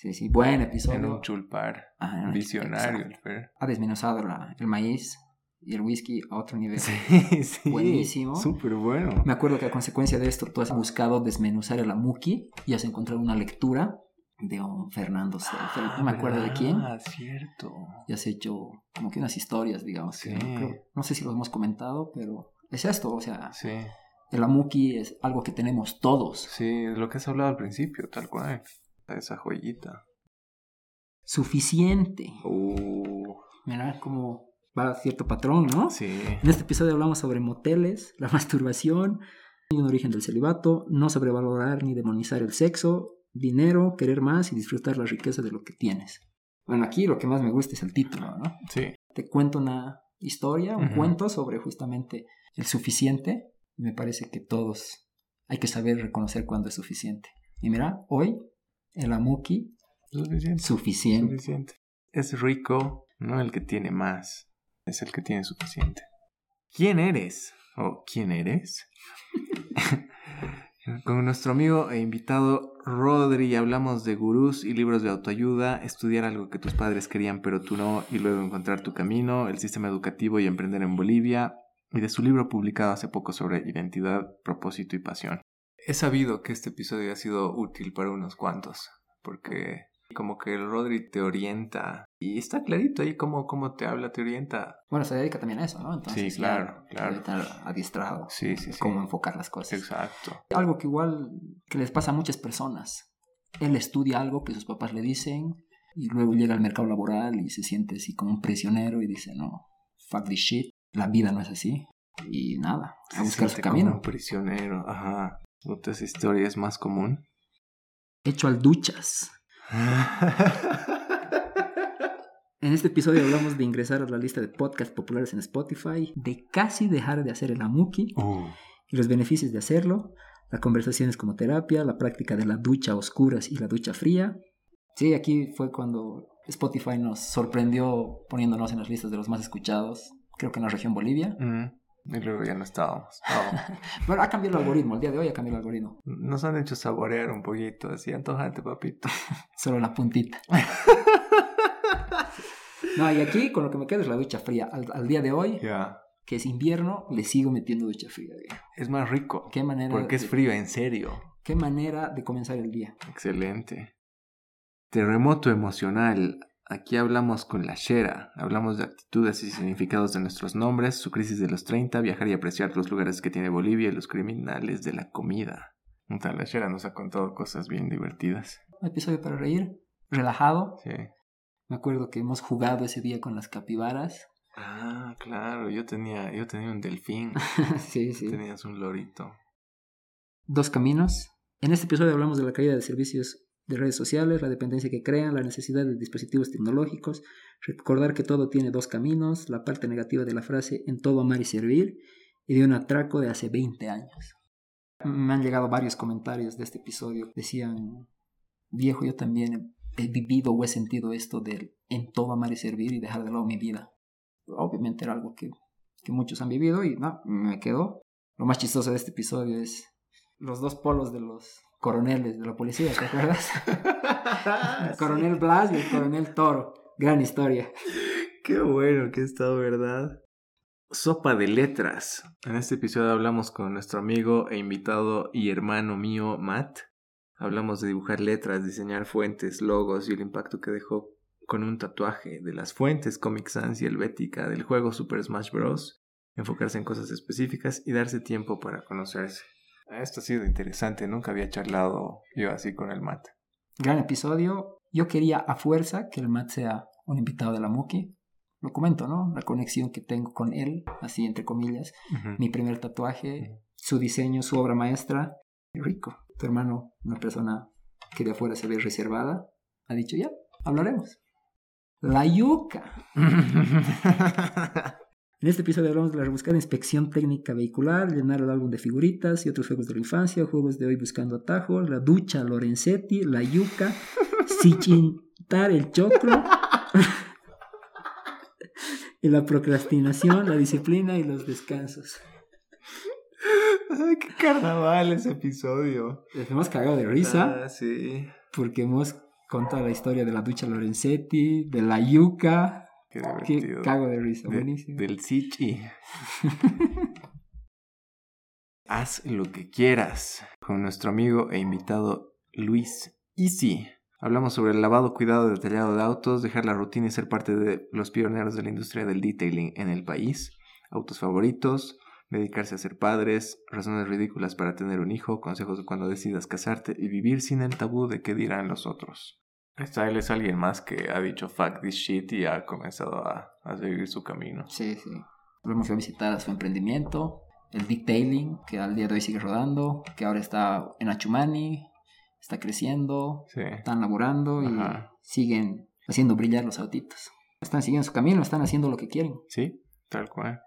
Sí, sí, buen En episodio. un chulpar. Ah, en un- Visionario exacto. el Fer. Ha desmenuzado la- el maíz y el whisky a otro nivel. Sí, *laughs* sí. Buenísimo. Súper bueno. Me acuerdo que a consecuencia de esto tú has buscado desmenuzar el amuki y has encontrado una lectura de un Fernando Sefer, no me acuerdo de quién, Ah, cierto. y has hecho como que unas historias, digamos. que Sí. no, creo- no sé si lo hemos comentado, pero es esto, o sea, Sí, el amuki es algo que tenemos todos. sí, lo que has hablado al principio, tal cual. Esa joyita. Suficiente. Uh, Mira cómo va cierto patrón, ¿no? sí. En este episodio hablamos sobre moteles, la *laughs* masturbación y un origen del celibato, no sobrevalorar ni demonizar el sexo, dinero, querer más y disfrutar la riqueza de lo que tienes. Bueno, aquí lo que más me gusta es el título, ¿no? Sí. Te cuento una historia, un cuento sobre justamente el suficiente. Me parece que todos hay que saber reconocer cuándo es suficiente. Y mira, hoy el amuki, Suficiente. suficiente. Suficiente. Es rico, no el que tiene más, es el que tiene suficiente. ¿Quién eres? ¿O quién eres? *laughs* Con nuestro amigo e invitado Rodri hablamos de gurús y libros de autoayuda, estudiar algo que tus padres querían pero tú no y luego encontrar tu camino, el sistema educativo y emprender en Bolivia y de su libro publicado hace poco sobre identidad, propósito y pasión. He sabido que este episodio ha sido útil para unos cuantos porque como que el Rodri te orienta y está clarito ahí cómo, cómo te habla, te orienta. Bueno, se dedica también a eso, ¿no? Entonces, Sí, claro, claro. estar adiestrado. Sí, sí, sí. Cómo enfocar las cosas. Exacto. Algo que igual que les pasa a muchas personas. Él estudia algo que sus papás le dicen y luego llega al mercado laboral y se siente así como un prisionero y dice, no, fuck this shit, la vida no es así. Y nada, a buscar su siente como camino. un prisionero, ajá. Otra historia es más común. Hecho al duchas. *laughs* En este episodio hablamos de ingresar a la lista de podcasts populares en Spotify, de casi dejar de hacer el amuki Uh, y los beneficios de hacerlo, las conversaciones como terapia, la práctica de la ducha a oscuras y la ducha fría. Sí, aquí fue cuando Spotify nos sorprendió poniéndonos en las listas de los más escuchados, creo que en la región Bolivia. mm, y luego ya no estábamos. No. *laughs* Bueno, ha cambiado el algoritmo, el día de hoy ha cambiado el algoritmo, Nos han hecho saborear un poquito, así antojante, papito. *laughs* solo la puntita. No, y aquí con lo que me queda es la ducha fría. Al, al día de hoy, que es invierno, le sigo metiendo ducha fría. Es más rico. Qué manera, Porque es de- frío, en serio. qué manera de comenzar el día. Excelente. Terremoto emocional. Aquí hablamos con la Shera. Hablamos de actitudes y significados de nuestros nombres, su crisis de los 30, viajar y apreciar los lugares que tiene Bolivia y los criminales de la comida. La Shera nos ha contado cosas bien divertidas. Un episodio para reír, relajado. Sí. Me acuerdo que hemos jugado ese día con las capibaras. Ah, claro. Yo tenía, yo tenía un delfín. *laughs* sí, sí. Tenías un lorito. Dos caminos. En este episodio hablamos de la caída de servicios de redes sociales, la dependencia que crean, la necesidad de dispositivos tecnológicos, recordar que todo tiene dos caminos, la parte negativa de la frase en todo amar y servir, y de un atraco de hace 20 años. Me han llegado varios comentarios de este episodio. Decían, viejo, yo también he vivido o he sentido esto del en todo amar y servir y dejar de lado mi vida. Obviamente era algo que, que muchos han vivido y no, me quedó. Lo más chistoso de este episodio es los dos polos de los coroneles de la policía, ¿te acuerdas? El *laughs* coronel Blas y el coronel Toro. Gran historia. Qué bueno que está, ¿verdad? Sopa de letras. En este episodio hablamos con nuestro amigo e invitado y hermano mío, Matt. Hablamos de dibujar letras, diseñar fuentes, logos y el impacto que dejó con un tatuaje de las fuentes Comic Sans y Helvética del juego Super Smash Bros. Enfocarse en cosas específicas y darse tiempo para conocerse. Esto ha sido interesante, nunca había charlado yo así con el Matt. Gran episodio. Yo quería a fuerza que el Matt sea un invitado de la Muki. Lo comento, ¿no? La conexión que tengo con él, así entre comillas. Mi primer tatuaje, su diseño, su obra maestra. Rico. Tu hermano, una persona que de afuera se ve reservada, ha dicho, ya, hablaremos. La yuca. *laughs* En este episodio hablamos de la rebuscada inspección técnica vehicular, llenar el álbum de figuritas y otros juegos de la infancia, juegos de hoy buscando atajos, la ducha Lorenzetti, la yuca, *laughs* sichintar el choclo, y la procrastinación, la disciplina y los descansos. Ay, qué carnaval ese episodio. Les hemos cagado de risa Ah, sí. porque hemos Con toda la historia de la ducha Lorenzetti, de la yuca. Qué Qué divertido. cago de risa, De- buenísimo. del Sichi. *laughs* Haz lo que quieras. Con nuestro amigo e invitado Luis Easy. Hablamos sobre el lavado, cuidado y detallado de autos, dejar la rutina y ser parte de los pioneros de la industria del detailing en el país, autos favoritos, dedicarse a ser padres, razones ridículas para tener un hijo, consejos de cuando decidas casarte y vivir sin el tabú de qué dirán los otros. Él es alguien más que ha dicho fuck this shit y ha comenzado a, a seguir su camino. Sí, sí. Luego fue a visitar a su emprendimiento, el detailing, que al día de hoy sigue rodando, que ahora está en Achumani, está creciendo, Sí. están laborando y Ajá. siguen haciendo brillar los autitos. Están siguiendo su camino, están haciendo lo que quieren. Sí, tal cual.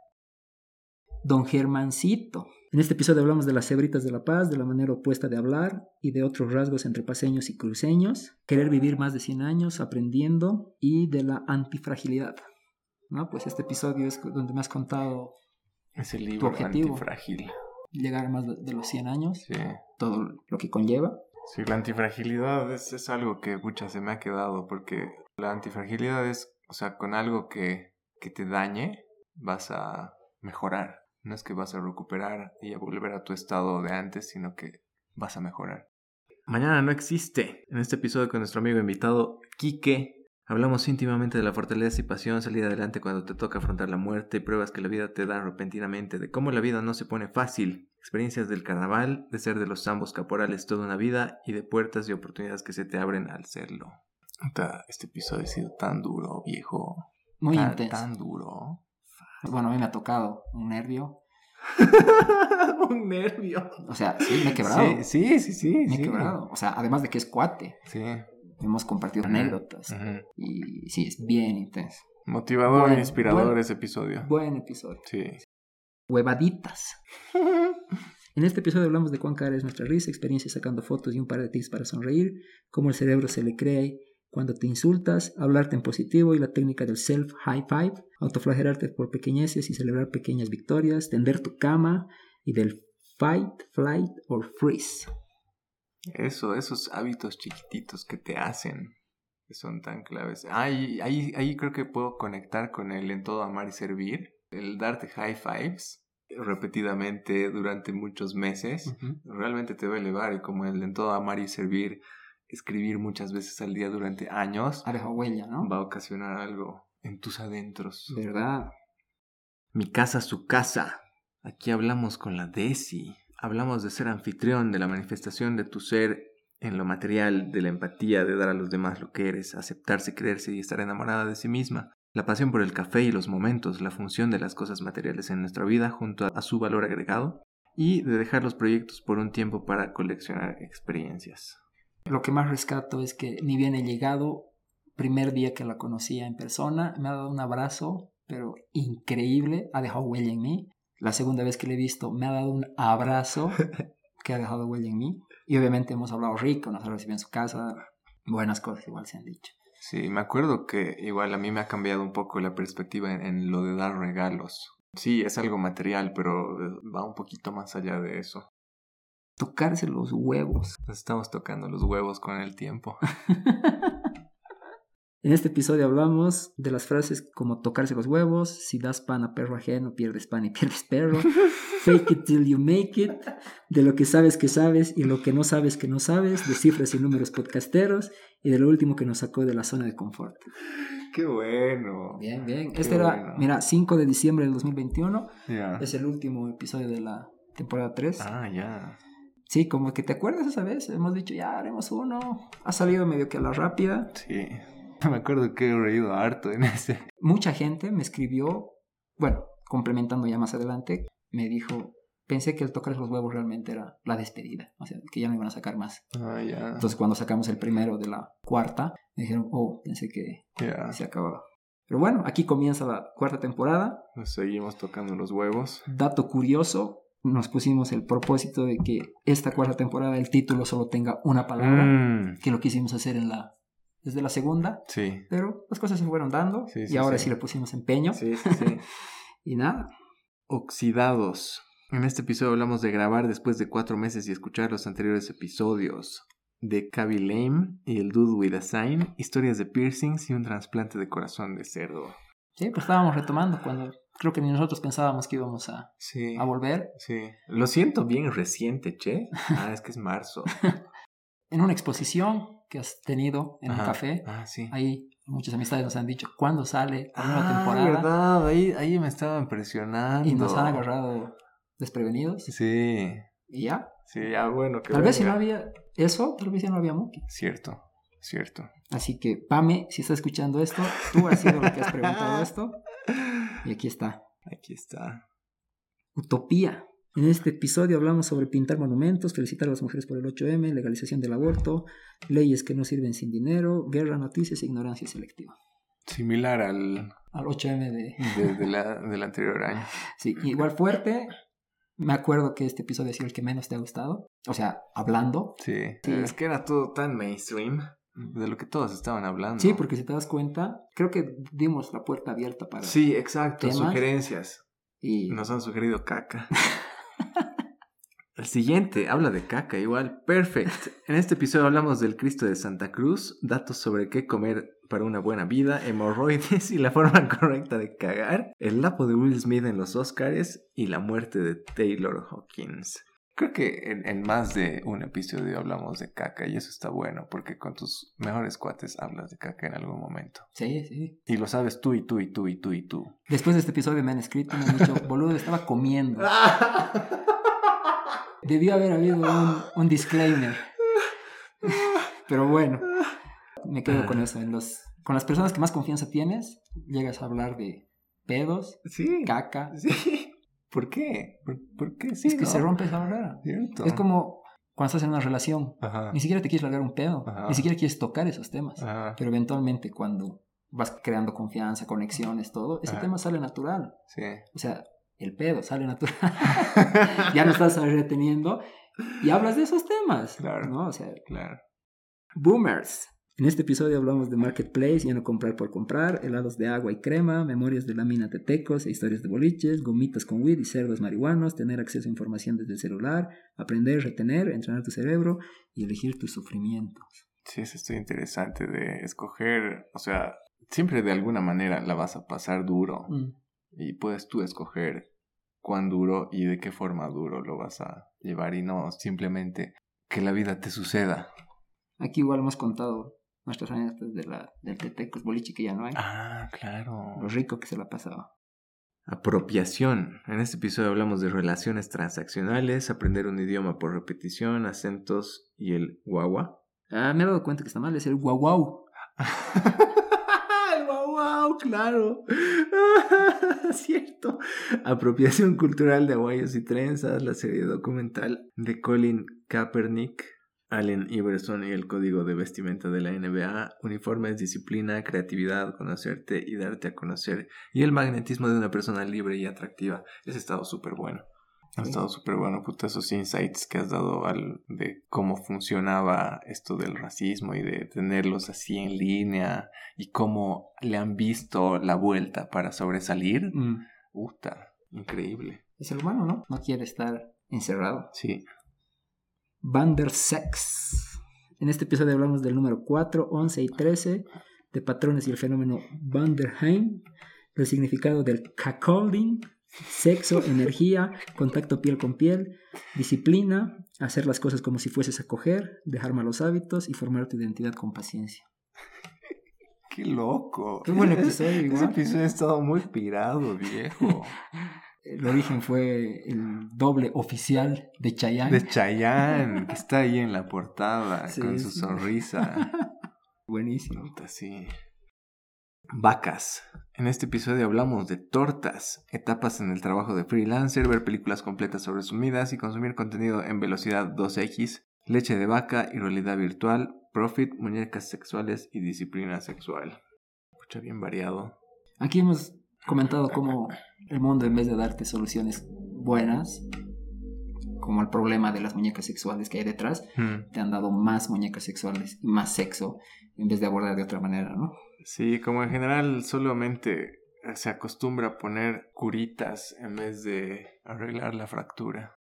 Don Germancito. En este episodio hablamos de las cebritas de la paz, de la manera opuesta de hablar y de otros rasgos entre paseños y cruceños, querer vivir más de 100 años aprendiendo y de la antifragilidad. ¿No? Pues este episodio es donde me has contado Es el libro objetivo. antifrágil. llegar más de de los 100 años, Sí. todo lo que conlleva. Sí, la antifragilidad es, es algo que mucha se me ha quedado porque la antifragilidad es, o sea, con algo que, que te dañe vas a mejorar. No es que vas a recuperar y a volver a tu estado de antes, sino que vas a mejorar. Mañana no existe. En este episodio con nuestro amigo invitado Quique hablamos íntimamente de la fortaleza y pasión, salir adelante cuando te toca afrontar la muerte, pruebas que la vida te da repentinamente, de cómo la vida no se pone fácil, experiencias del carnaval, de ser de los zambos caporales toda una vida y de puertas y oportunidades que se te abren al serlo. Este episodio ha sido tan duro, viejo. Muy tan, intenso. Tan duro. Bueno, a mí me ha tocado un nervio. *laughs* Un nervio. O sea, sí, me he quebrado. Sí, sí, sí, sí. me he sí. quebrado. O sea, además de que es cuate, Sí. hemos compartido anécdotas. Y sí, es bien intenso. Motivador e inspirador ese episodio. Buen episodio. Sí. Huevaditas. *laughs* En este episodio hablamos de cuán cara es nuestra risa, experiencias sacando fotos y un par de tips para sonreír, cómo el cerebro se le crea cuando te insultas, hablarte en positivo y la técnica del self high five, autoflagelarte por pequeñeces y celebrar pequeñas victorias, tender tu cama y del fight, flight or freeze. Eso, esos hábitos chiquititos que te hacen, que son tan claves. Ahí, ahí, ahí creo que puedo conectar con el en todo amar y servir. El darte high fives repetidamente durante muchos meses realmente te va a elevar y como el en todo amar y servir, escribir muchas veces al día durante años dejado huella, ¿no? va a ocasionar algo en tus adentros. ¿Verdad? Mi casa, su casa. Aquí hablamos con la Desi. Hablamos de ser anfitrión, de la manifestación de tu ser en lo material, de la empatía, de dar a los demás lo que eres, aceptarse, creerse y estar enamorada de sí misma. La pasión por el café y los momentos, la función de las cosas materiales en nuestra vida junto a su valor agregado y de dejar los proyectos por un tiempo para coleccionar experiencias. Lo que más rescato es que ni bien he llegado, primer día que la conocía en persona, me ha dado un abrazo, pero increíble, ha dejado huella en mí. La segunda vez que le he visto, me ha dado un abrazo *laughs* que ha dejado huella en mí. Y obviamente hemos hablado rico, nos ha recibido en su casa, buenas cosas igual se han dicho. Sí, me acuerdo que igual a mí me ha cambiado un poco la perspectiva en, en lo de dar regalos. Sí, es algo material, pero va un poquito más allá de eso. Tocarse los huevos. *laughs* Nos estamos tocando los huevos con el tiempo. *laughs* En este episodio hablamos de las frases como tocarse los huevos, si das pan a perro ajeno, pierdes pan y pierdes perro, *laughs* fake it till you make it, de lo que sabes que sabes y lo que no sabes que no sabes, de cifras y números podcasteros y de lo último que nos sacó de la zona de confort. ¡Qué bueno! Bien, bien. Qué Este era, mira, 5 de diciembre del 2021, Ya. es el último episodio de la temporada 3. Ah, ya. Sí, como que te acuerdas esa vez, hemos dicho ya haremos uno, ha salido medio que a la rápida. Sí. *laughs* Me acuerdo que he reído harto en ese. mucha gente me escribió, bueno, complementando ya más adelante, me dijo, pensé que el tocar los huevos realmente era la despedida, o sea, que ya no iban a sacar más. Ah, ya. Entonces cuando sacamos el primero de la cuarta, me dijeron, oh, pensé que se acababa. Pero bueno, aquí comienza la cuarta temporada. Nos seguimos tocando los huevos. Dato curioso, nos pusimos el propósito de que esta cuarta temporada el título solo tenga una palabra, Mm, que lo quisimos hacer en la desde la segunda, Sí. pero las cosas se fueron dando Sí, y ahora sí. le pusimos empeño *laughs* y nada, Oxidados. En este episodio hablamos de grabar después de cuatro meses y escuchar los anteriores episodios. de Kaby Lame y el Dude with a Sign, historias de piercings y un trasplante de corazón de cerdo. Sí, pues estábamos retomando cuando creo que ni nosotros pensábamos que íbamos a, Sí. a volver. Sí. Lo siento bien reciente, che. Ah, es que es marzo. *laughs* En una exposición que has tenido en un Ajá. café, Ah, sí. ahí muchas amistades nos han dicho cuándo sale la nueva Ah, temporada verdad. Ahí, ahí me estaba impresionando. y nos han agarrado desprevenidos Sí. y ya. Sí, ya bueno. Que Tal vez si no venga. había eso, tal vez ya no había Muki. Cierto, cierto. Así que, Pame, si estás escuchando esto, tú has sido la que has preguntado esto. *laughs* Y aquí está. Aquí está. Utopía. En este episodio hablamos sobre pintar monumentos, felicitar a las mujeres por el 8M, legalización del aborto, leyes que no sirven sin dinero, guerra, noticias e ignorancia selectiva. Similar al Al 8M de... de, de la, del anterior año. *laughs* Sí, igual fuerte. Me acuerdo que este episodio ha sido el que menos te ha gustado. O sea, hablando. Sí. Sí. Es que era todo tan mainstream de lo que todos estaban hablando. Sí, porque si te das cuenta, creo que dimos la puerta abierta para... Sí, exacto. ¿Temas? Sugerencias. Y... Nos han sugerido caca. El siguiente habla de caca, igual. Perfect. En este episodio hablamos del Cristo de Santa Cruz, datos sobre qué comer para una buena vida, hemorroides y la forma *laughs* correcta de cagar, el lapo de Will Smith en los Oscars y la muerte de Taylor Hawkins. Creo que en, en más de un episodio hablamos de caca y eso está bueno porque con tus mejores cuates hablas de caca en algún momento. Sí, sí. Y lo sabes tú y tú y tú y tú y tú. Después de este episodio me han escrito, me han dicho, *laughs* boludo, estaba comiendo. *laughs* Debió haber habido un, un disclaimer. Pero bueno, me quedo con eso. En los, con las personas que más confianza tienes, llegas a hablar de pedos, Sí. caca. Sí. ¿Por qué? ¿Por, por qué? Sí, es que ¿no? se rompe esa barrera. Cierto. Es como cuando estás en una relación, Ajá. ni siquiera te quieres largar un pedo, Ajá. ni siquiera quieres tocar esos temas. Ajá. Pero eventualmente cuando vas creando confianza, conexiones, todo, ese tema sale natural. Sí. O sea, el pedo sale natural. *laughs* ya no estás reteniendo y hablas de esos temas. Claro. ¿no? O sea, Claro. boomers. En este episodio hablamos de marketplace, ya no comprar por comprar, helados de agua y crema, memorias de lámina de tecos e historias de boliches, gomitas con weed y cerdos marihuanos, tener acceso a información desde el celular, aprender, retener, entrenar tu cerebro y elegir tus sufrimientos. Sí, eso está interesante de escoger, o sea, siempre de alguna manera la vas a pasar duro Mm. y puedes tú escoger cuán duro y de qué forma duro lo vas a llevar y no simplemente que la vida te suceda. Aquí igual hemos contado nuestras anécdotas de la, del tetecos boliche que ya no hay. Ah, claro. Lo rico que se la pasaba. Apropiación. En este episodio hablamos de relaciones transaccionales, aprender un idioma por repetición, acentos y el guagua. Ah, me he dado cuenta que está mal, es el guau guau. *laughs* el guau guau, claro. *laughs* Cierto. Apropiación cultural de aguayos y trenzas, la serie documental de Colin Kaepernick, Allen Iverson y el código de vestimenta de la NBA, uniformes, disciplina, creatividad, conocerte y darte a conocer, y el magnetismo de una persona libre y atractiva. Ha estado súper bueno. Ha estado súper bueno, puta, esos insights que has dado al, de cómo funcionaba esto del racismo y de tenerlos así en línea y cómo le han visto la vuelta para sobresalir. Mm. Puta, increíble. Es el humano, ¿no? No quiere estar encerrado. Sí. Vandersex. En este episodio hablamos del número 4, 11 y 13, de patrones y el fenómeno Van der Heim, del significado del cuckolding, sexo, energía, contacto piel con piel, disciplina, hacer las cosas como si fueses a coger, dejar malos hábitos y formar tu identidad con paciencia. Qué loco. Qué buen episodio, Ese episodio ha estado muy pirado, viejo. *laughs* El origen fue el doble oficial de Chayanne. De Chayanne, que está ahí en la portada *laughs* Sí, con su sí. sonrisa. *laughs* Buenísimo. Sí. Vacas. En este episodio hablamos de tortas, etapas en el trabajo de freelancer, ver películas completas o resumidas y consumir contenido en velocidad 2x, leche de vaca y realidad virtual, profit, muñecas sexuales y disciplina sexual. Escucha bien variado. Aquí hemos comentado cómo el mundo, en vez de darte soluciones buenas, como el problema de las muñecas sexuales que hay detrás, Hmm. te han dado más muñecas sexuales y más sexo en vez de abordar de otra manera, ¿no? Sí, como en general solamente se acostumbra a poner curitas en vez de arreglar la fractura.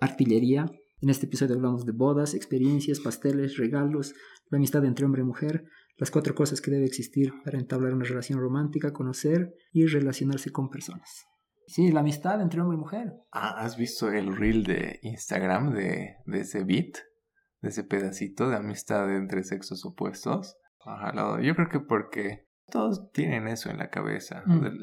Artillería. En este episodio hablamos de bodas, experiencias, pasteles, regalos, la amistad entre hombre y mujer, las cuatro cosas que debe existir para entablar una relación romántica, conocer y relacionarse con personas. Sí, la amistad entre hombre y mujer. Ah, ¿Has visto el reel de Instagram de, de ese beat? De ese pedacito de amistad entre sexos opuestos. Yo creo que porque todos tienen eso en la cabeza. Mm.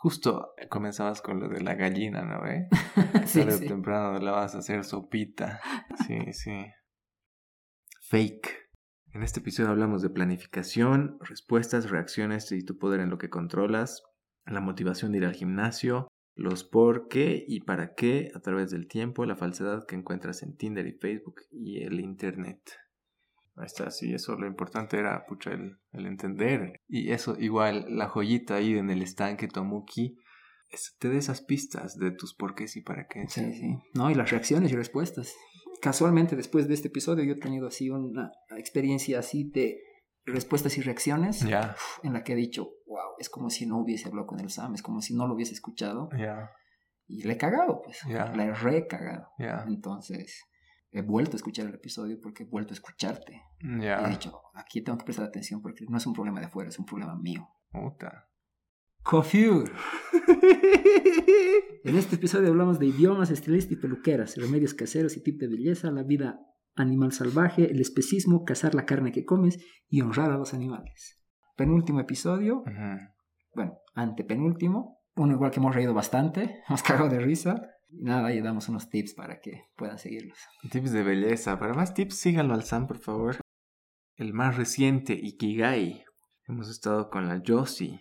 justo comenzabas con lo de la gallina, ¿no? ¿Eh? *laughs* sí, Tarde o sí. temprano la vas a hacer sopita. *laughs* Sí, sí. Fake. En este episodio hablamos de planificación, respuestas, reacciones y tu poder en lo que controlas, la motivación de ir al gimnasio, los por qué y para qué a través del tiempo, la falsedad que encuentras en Tinder y Facebook y el Internet. Ahí está, sí, eso lo importante era, pucha, el, entender. Y eso, igual, la joyita ahí en el estanque Tomuki, es- te da esas pistas de tus porqués y para qué. Sí, sí. No, y las reacciones y respuestas. Casualmente, después de este episodio, yo he tenido así una experiencia así de respuestas y reacciones en la que he dicho, wow, es como si no hubiese hablado con el Sam, es como si no lo hubiese escuchado. Y le he cagado, pues. Ya. Le he re cagado. Entonces, he vuelto a escuchar el episodio porque he vuelto a escucharte. Y he dicho, aquí tengo que prestar atención porque no es un problema de afuera, es un problema mío. Puta. Coiffure. *laughs* En este episodio hablamos de idiomas, estilistas y peluqueras, remedios caseros y tip de belleza, la vida animal salvaje, el especismo, cazar la carne que comes y honrar a los animales. Penúltimo episodio, Ujú. bueno, antepenúltimo, uno igual que hemos reído bastante, *laughs* hemos cagado de risa. Y nada, ahí damos unos tips para que puedan seguirlos. Tips de belleza. Para más tips, síganlo al Sam, por favor. El más reciente, Ikigai. Hemos estado con la Yoshi,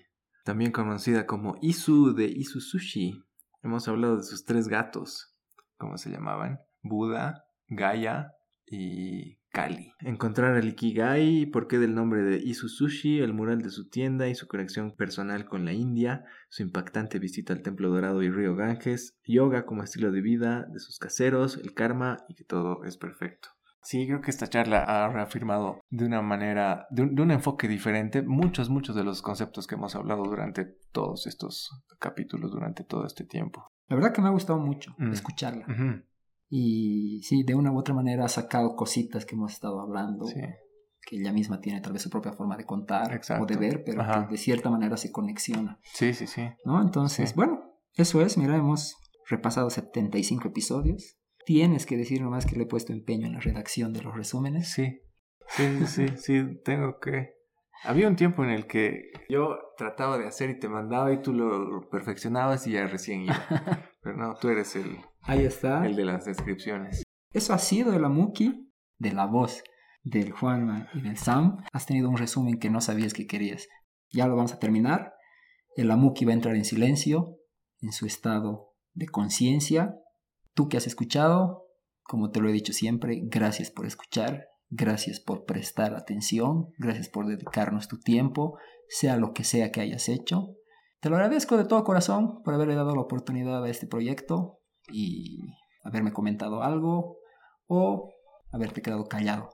también conocida como Isu de Isu Sushi. Hemos hablado de sus tres gatos. ¿Cómo se llamaban? Buda, Gaia y Kali. Encontrar el Ikigai, por qué del nombre de Isu Sushi, el mural de su tienda y su conexión personal con la India, su impactante visita al Templo Dorado y Río Ganges, yoga como estilo de vida de sus caseros, el karma y que todo es perfecto. Sí, creo que esta charla ha reafirmado de una manera, de un, de un enfoque diferente, muchos, muchos de los conceptos que hemos hablado durante todos estos capítulos, durante todo este tiempo. La verdad que me ha gustado mucho Mm. escucharla. Y sí, de una u otra manera ha sacado cositas que hemos estado hablando, Sí, que ella misma tiene tal vez su propia forma de contar Exacto. o de ver, pero Ajá. que de cierta manera se conexiona. sí, sí. sí. ¿no? Entonces, Sí. bueno, eso es, mira, hemos repasado 75 episodios. Tienes que decir nomás que le he puesto empeño en la redacción de los resúmenes. Sí, sí, sí, sí, tengo que... Había un tiempo en el que yo trataba de hacer y te mandaba y tú lo perfeccionabas y ya recién iba. *laughs* Pero no, tú eres el, Ahí está. el de las descripciones. Eso ha sido de la Muki, de la voz del Juanma y del Sam. Has tenido un resumen que no sabías que querías. Ya lo vamos a terminar. El Amuki va a entrar en silencio, en su estado de conciencia. Tú que has escuchado, como te lo he dicho siempre, gracias por escuchar, gracias por prestar atención, gracias por dedicarnos tu tiempo, sea lo que sea que hayas hecho. Te lo agradezco de todo corazón por haberle dado la oportunidad a este proyecto y haberme comentado algo o haberte quedado callado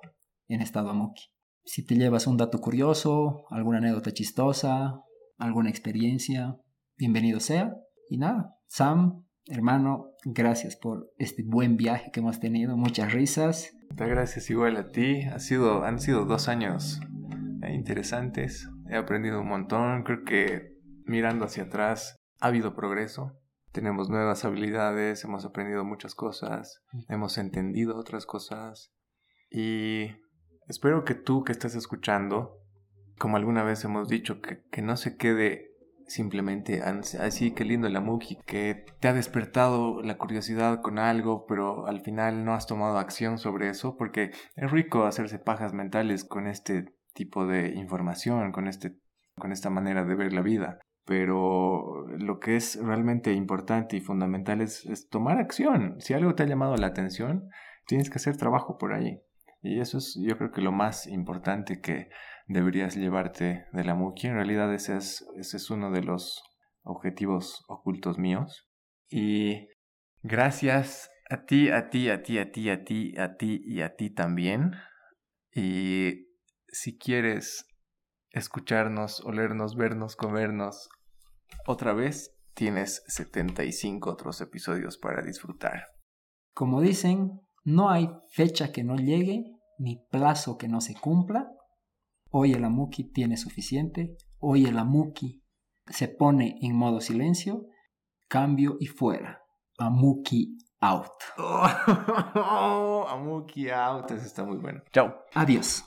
en estado Amuki. Si te llevas un dato curioso, alguna anécdota chistosa, alguna experiencia, bienvenido sea. Y nada, Sam, hermano, gracias por este buen viaje que hemos tenido, muchas risas. Muchas gracias igual a ti. Ha sido, han sido dos años eh, interesantes. He aprendido un montón. Creo que mirando hacia atrás ha habido progreso. Tenemos nuevas habilidades, hemos aprendido muchas cosas, hemos entendido otras cosas. Y espero que tú que estás escuchando, como alguna vez hemos dicho, que, que no se quede simplemente así, que lindo la Muki, que te ha despertado la curiosidad con algo, pero al final no has tomado acción sobre eso, porque es rico hacerse pajas mentales con este tipo de información, con, este, con esta manera de ver la vida. Pero lo que es realmente importante y fundamental es, es tomar acción. Si algo te ha llamado la atención, tienes que hacer trabajo por ahí. Y eso es yo creo que lo más importante que deberías llevarte de la Muki. En realidad ese es, ese es uno de los objetivos ocultos míos. Y gracias a ti, a ti, a ti, a ti, a ti, a ti y a ti también. Y si quieres escucharnos, olernos, vernos, comernos otra vez, tienes 75 otros episodios para disfrutar. Como dicen, No hay fecha que no llegue, ni plazo que no se cumpla. Hoy el Amuki tiene suficiente. Hoy el Amuki se pone en modo silencio. Cambio y fuera. Amuki out. *laughs* Oh, Amuki out. Eso está muy bueno. Chao. Adiós.